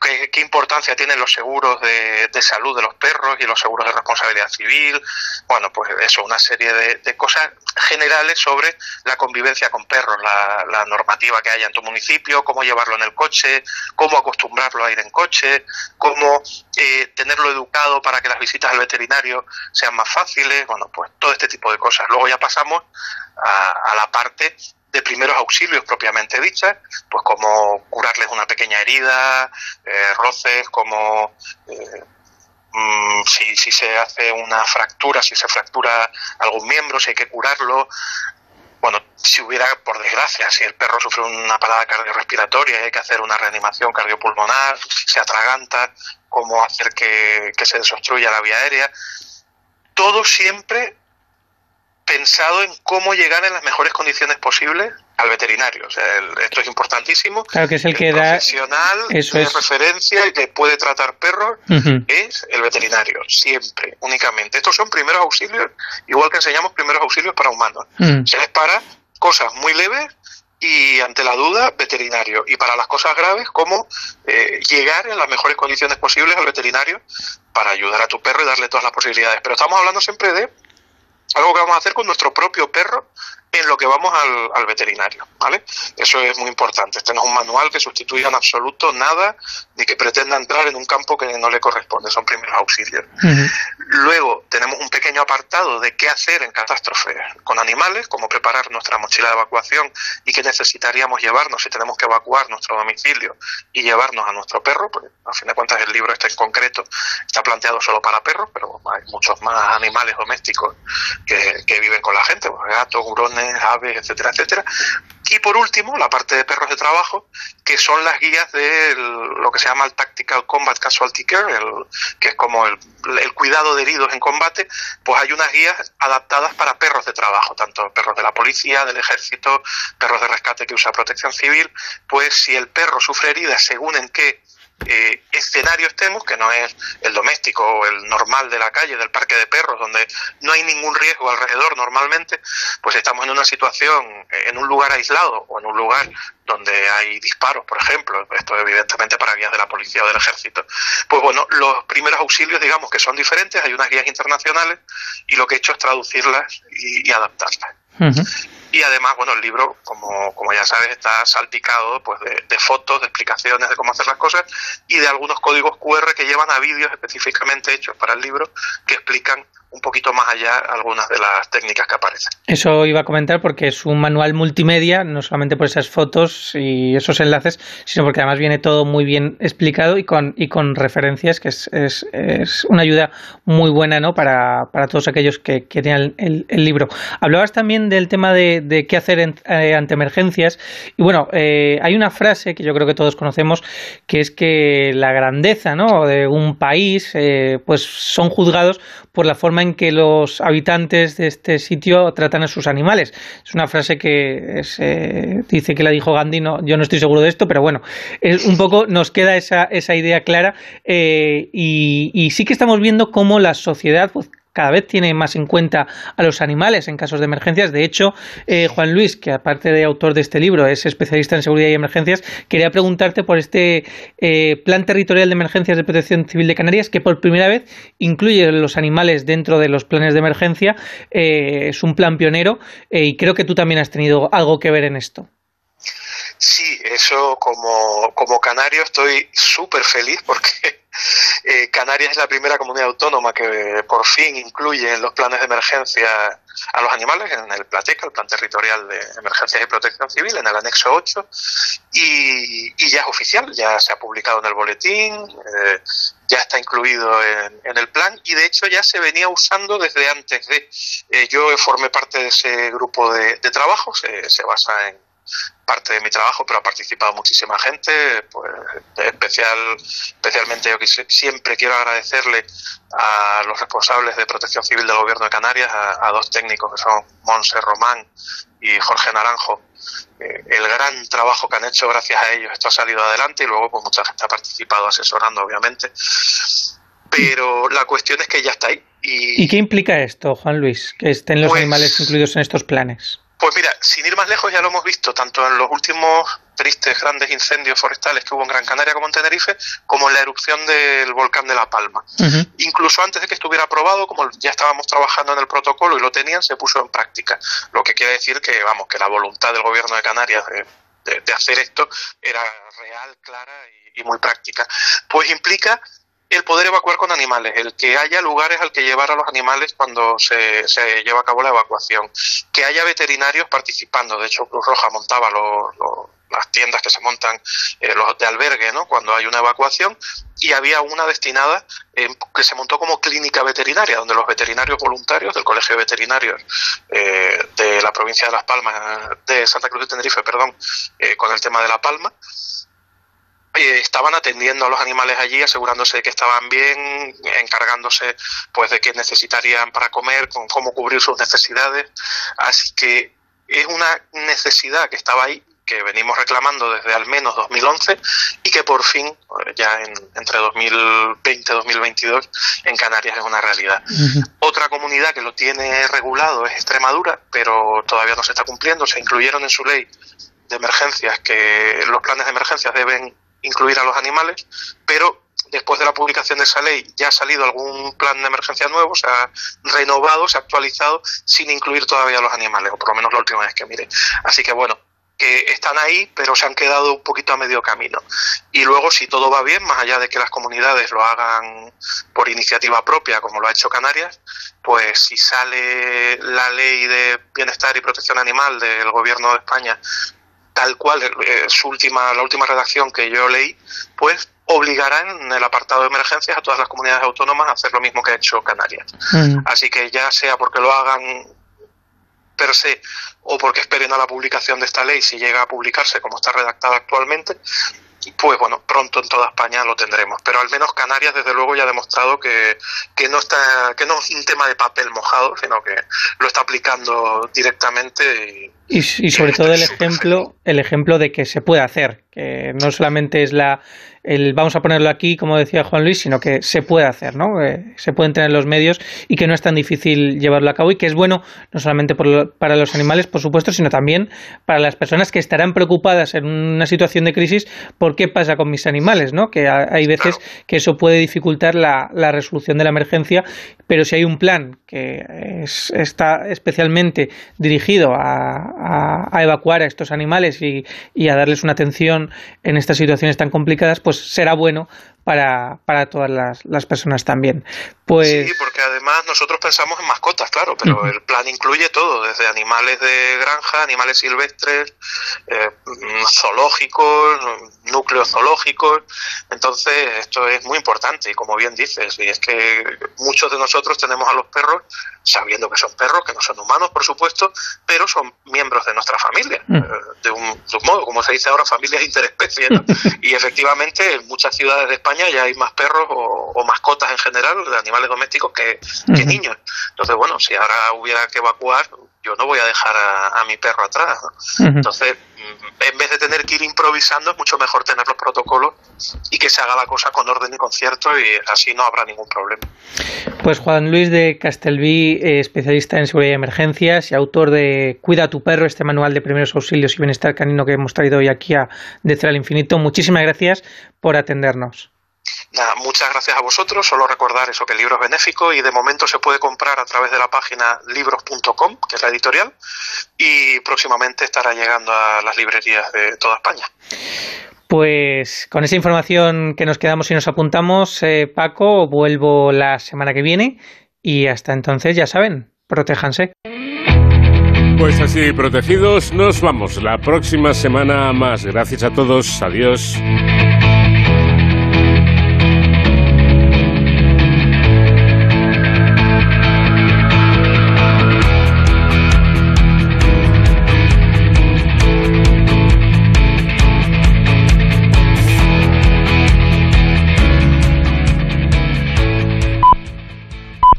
qué, importancia tienen los seguros de, salud de los perros y los seguros de responsabilidad civil. Bueno, pues eso, una serie de, cosas generales sobre la convivencia con perros, la, normativa que haya en tu municipio, cómo llevarlo en el coche, cómo acostumbrarlo a ir en coche, cómo eh, tenerlo educado para que las visitas al veterinario sean más fáciles. Bueno, pues todo este tipo de cosas. Luego ya pasamos a la parte de primeros auxilios propiamente dichas, pues como curarles una pequeña herida, eh, roces, como eh, mm, si, si se hace una fractura, si se fractura algún miembro, si hay que curarlo. Bueno, si hubiera, por desgracia, si el perro sufre una parada cardiorrespiratoria hay que hacer una reanimación cardiopulmonar, se atraganta, cómo hacer que, que se desobstruya la vía aérea. Todo siempre pensado en cómo llegar en las mejores condiciones posibles al veterinario. O sea, esto es importantísimo. Claro que es el, que da. profesional eso de referencia y que puede tratar perros es el veterinario, siempre, únicamente. Estos son primeros auxilios, igual que enseñamos primeros auxilios para humanos. Se les para cosas muy leves y ante la duda, veterinario. Y para las cosas graves, cómo eh, llegar en las mejores condiciones posibles al veterinario para ayudar a tu perro y darle todas las posibilidades. Pero estamos hablando siempre de algo que vamos a hacer con nuestro propio perro en lo que vamos al, al, veterinario, ¿vale? Eso es muy importante. Este no es un manual que sustituya en absoluto nada ni que pretenda entrar en un campo que no le corresponde, son primeros auxilios. Luego tenemos un pequeño apartado de qué hacer en catástrofes con animales, cómo preparar nuestra mochila de evacuación y qué necesitaríamos llevarnos si tenemos que evacuar nuestro domicilio y llevarnos a nuestro perro, porque a fin de cuentas el libro este en concreto está planteado solo para perros, pero hay muchos más animales domésticos que, que viven con la gente, pues, gatos, hurones, aves, etcétera, etcétera. Y por último, la parte de perros de trabajo, que son las guías de lo que se llama el Tactical Combat Casualty Care, que es como el, cuidado de heridos en combate, pues hay unas guías adaptadas para perros de trabajo, tanto perros de la policía, del ejército, perros de rescate que usa protección civil, pues si el perro sufre heridas según en qué eh, escenario estemos, que no es el doméstico o el normal de la calle, del parque de perros, donde no hay ningún riesgo alrededor normalmente, pues estamos en una situación, eh, en un lugar aislado o en un lugar donde hay disparos, por ejemplo, esto evidentemente para guías de la policía o del ejército. Pues bueno, los primeros auxilios, digamos que son diferentes, hay unas guías internacionales y lo que he hecho es traducirlas y, adaptarlas. Y además, bueno, el libro, como, como ya sabes, está salpicado pues, de, fotos, de explicaciones de cómo hacer las cosas y de algunos códigos QR que llevan a vídeos específicamente hechos para el libro que explican un poquito más allá algunas de las técnicas que aparecen. Eso iba a comentar porque es un manual multimedia, no solamente por esas fotos y esos enlaces, sino porque además viene todo muy bien explicado y con, y con referencias, que es, es, es una ayuda muy buena ¿no? para, para todos aquellos que, que el, el, libro. Hablabas también del tema de, de qué hacer eh, ante emergencias y bueno, eh, hay una frase que yo creo que todos conocemos, que es que la grandeza ¿no? de un país eh, pues son juzgados por la forma en que los habitantes de este sitio tratan a sus animales. Es una frase que eh, dice que la dijo Gandhi, no, yo no estoy seguro de esto, pero bueno, es, un poco nos queda esa, esa idea clara y, y, sí que estamos viendo cómo la sociedad pues, cada vez tiene más en cuenta a los animales en casos de emergencias. De hecho, eh, Juan Luis, que aparte de autor de este libro es especialista en seguridad y emergencias, quería preguntarte por este eh, Plan Territorial de Emergencias de Protección Civil de Canarias, que por primera vez incluye los animales dentro de los planes de emergencia. Eh, es un plan pionero y creo que tú también has tenido algo que ver en esto. Sí, eso como, como canario estoy súper feliz porque <laughs> eh, Canarias es la primera comunidad autónoma que por fin incluye en los planes de emergencia a los animales, en el PLATECA, el Plan Territorial de Emergencias y Protección Civil, en el anexo 8, y, ya es oficial, ya se ha publicado en el boletín, eh, ya está incluido en, el plan y de hecho ya se venía usando desde antes de. Eh, yo formé parte de ese grupo de, trabajo, se basa en parte de mi trabajo, pero ha participado muchísima gente, pues especial, especialmente yo que siempre quiero agradecerle a los responsables de protección civil del gobierno de Canarias, a, dos técnicos que son Monse Román y Jorge Naranjo, eh, el gran trabajo que han hecho gracias a ellos, esto ha salido adelante y luego pues mucha gente ha participado asesorando, obviamente. Pero la cuestión es que ya está ahí. ¿Y, qué implica esto, Juan Luis, que estén los pues animales incluidos en estos planes? Pues mira, sin ir más lejos, ya lo hemos visto tanto en los últimos tristes grandes incendios forestales que hubo en Gran Canaria como en Tenerife, como en la erupción del volcán de La Palma. Incluso antes de que estuviera aprobado, como ya estábamos trabajando en el protocolo y lo tenían, se puso en práctica. Lo que quiere decir que, vamos, que la voluntad del gobierno de Canarias de, hacer esto era real, clara y muy práctica. Pues implica el poder evacuar con animales, el que haya lugares al que llevar a los animales cuando se, lleva a cabo la evacuación, que haya veterinarios participando. De hecho, Cruz Roja montaba las tiendas que se montan, eh, los de albergue, ¿no? cuando hay una evacuación, y había una destinada eh, que se montó como clínica veterinaria, donde los veterinarios voluntarios del Colegio de Veterinarios eh, de la provincia de Las Palmas, de Santa Cruz de Tenerife, perdón, con el tema de La Palma, eh, estaban atendiendo a los animales allí, asegurándose de que estaban bien, encargándose pues de qué necesitarían para comer, con cómo cubrir sus necesidades. Así que es una necesidad que estaba ahí, que venimos reclamando desde al menos 2011 y que por fin, eh, ya en, entre 2020 y 2022, en Canarias es una realidad. Otra comunidad que lo tiene regulado es Extremadura, pero todavía no se está cumpliendo. Se incluyeron en su ley de emergencias que los planes de emergencias deben incluir a los animales, pero después de la publicación de esa ley ya ha salido algún plan de emergencia nuevo, se ha renovado, se ha actualizado sin incluir todavía a los animales, o por lo menos la última vez que mire. Así que bueno, que están ahí, pero se han quedado un poquito a medio camino. Y luego, si todo va bien, más allá de que las comunidades lo hagan por iniciativa propia, como lo ha hecho Canarias, pues si sale la ley de bienestar y protección animal del Gobierno de España tal cual eh, su última, la última redacción que yo leí, pues obligará en el apartado de emergencias a todas las comunidades autónomas a hacer lo mismo que ha hecho Canarias. Mm. Así que ya sea porque lo hagan per se o porque esperen a la publicación de esta ley si llega a publicarse como está redactada actualmente, pues bueno, pronto en toda España lo tendremos. Pero al menos Canarias, desde luego, ya ha demostrado que, que, no, está, que no es un tema de papel mojado, sino que lo está aplicando directamente. Y, y, sobre todo el ejemplo, el ejemplo de que se puede hacer, que no solamente es la el vamos a ponerlo aquí, como decía Juan Luis, sino que se puede hacer, ¿no? Eh, se pueden tener los medios y que no es tan difícil llevarlo a cabo y que es bueno no solamente para los animales, por supuesto, sino también para las personas que estarán preocupadas en una situación de crisis por qué pasa con mis animales, ¿no? Que hay veces que eso puede dificultar la, resolución de la emergencia, pero si hay un plan que está especialmente dirigido a, evacuar a estos animales y, y a darles una atención en estas situaciones tan complicadas, pues pues será bueno para, para todas las, las personas también. Pues... Sí, porque además nosotros pensamos en mascotas, claro, pero el plan incluye todo, desde animales de granja, animales silvestres, eh, zoológicos, núcleos zoológicos. Entonces, esto es muy importante y como bien dices, y es que muchos de nosotros tenemos a los perros sabiendo que son perros, que no son humanos, por supuesto, pero son miembros de nuestra familia, mm. eh, de, un, modo, como se dice ahora, familias interespecie. <laughs> y efectivamente, en muchas ciudades de España ya hay más perros o, mascotas en general, de animales domésticos, que, niños. Entonces, bueno, si ahora hubiera que evacuar, yo no voy a dejar a, mi perro atrás. Entonces, mm, en vez de tener que ir improvisando, es mucho mejor tener los protocolos y que se haga la cosa con orden y concierto y así no habrá ningún problema. Pues Juan Luis de Castelví, eh, especialista en seguridad y emergencias y autor de Cuida tu perro, este manual de primeros auxilios y bienestar canino que hemos traído hoy aquí a De al Infinito. Muchísimas gracias por atendernos. Nada, muchas gracias a vosotros. Solo recordar eso, que el libro es benéfico y de momento se puede comprar a través de la página libros.com, que es la editorial, y próximamente estará llegando a las librerías de toda España. Pues con esa información que nos quedamos y nos apuntamos, eh, Paco, vuelvo la semana que viene y hasta entonces ya saben, protéjanse. Pues así, protegidos, nos vamos la próxima semana más. Gracias a todos, adiós.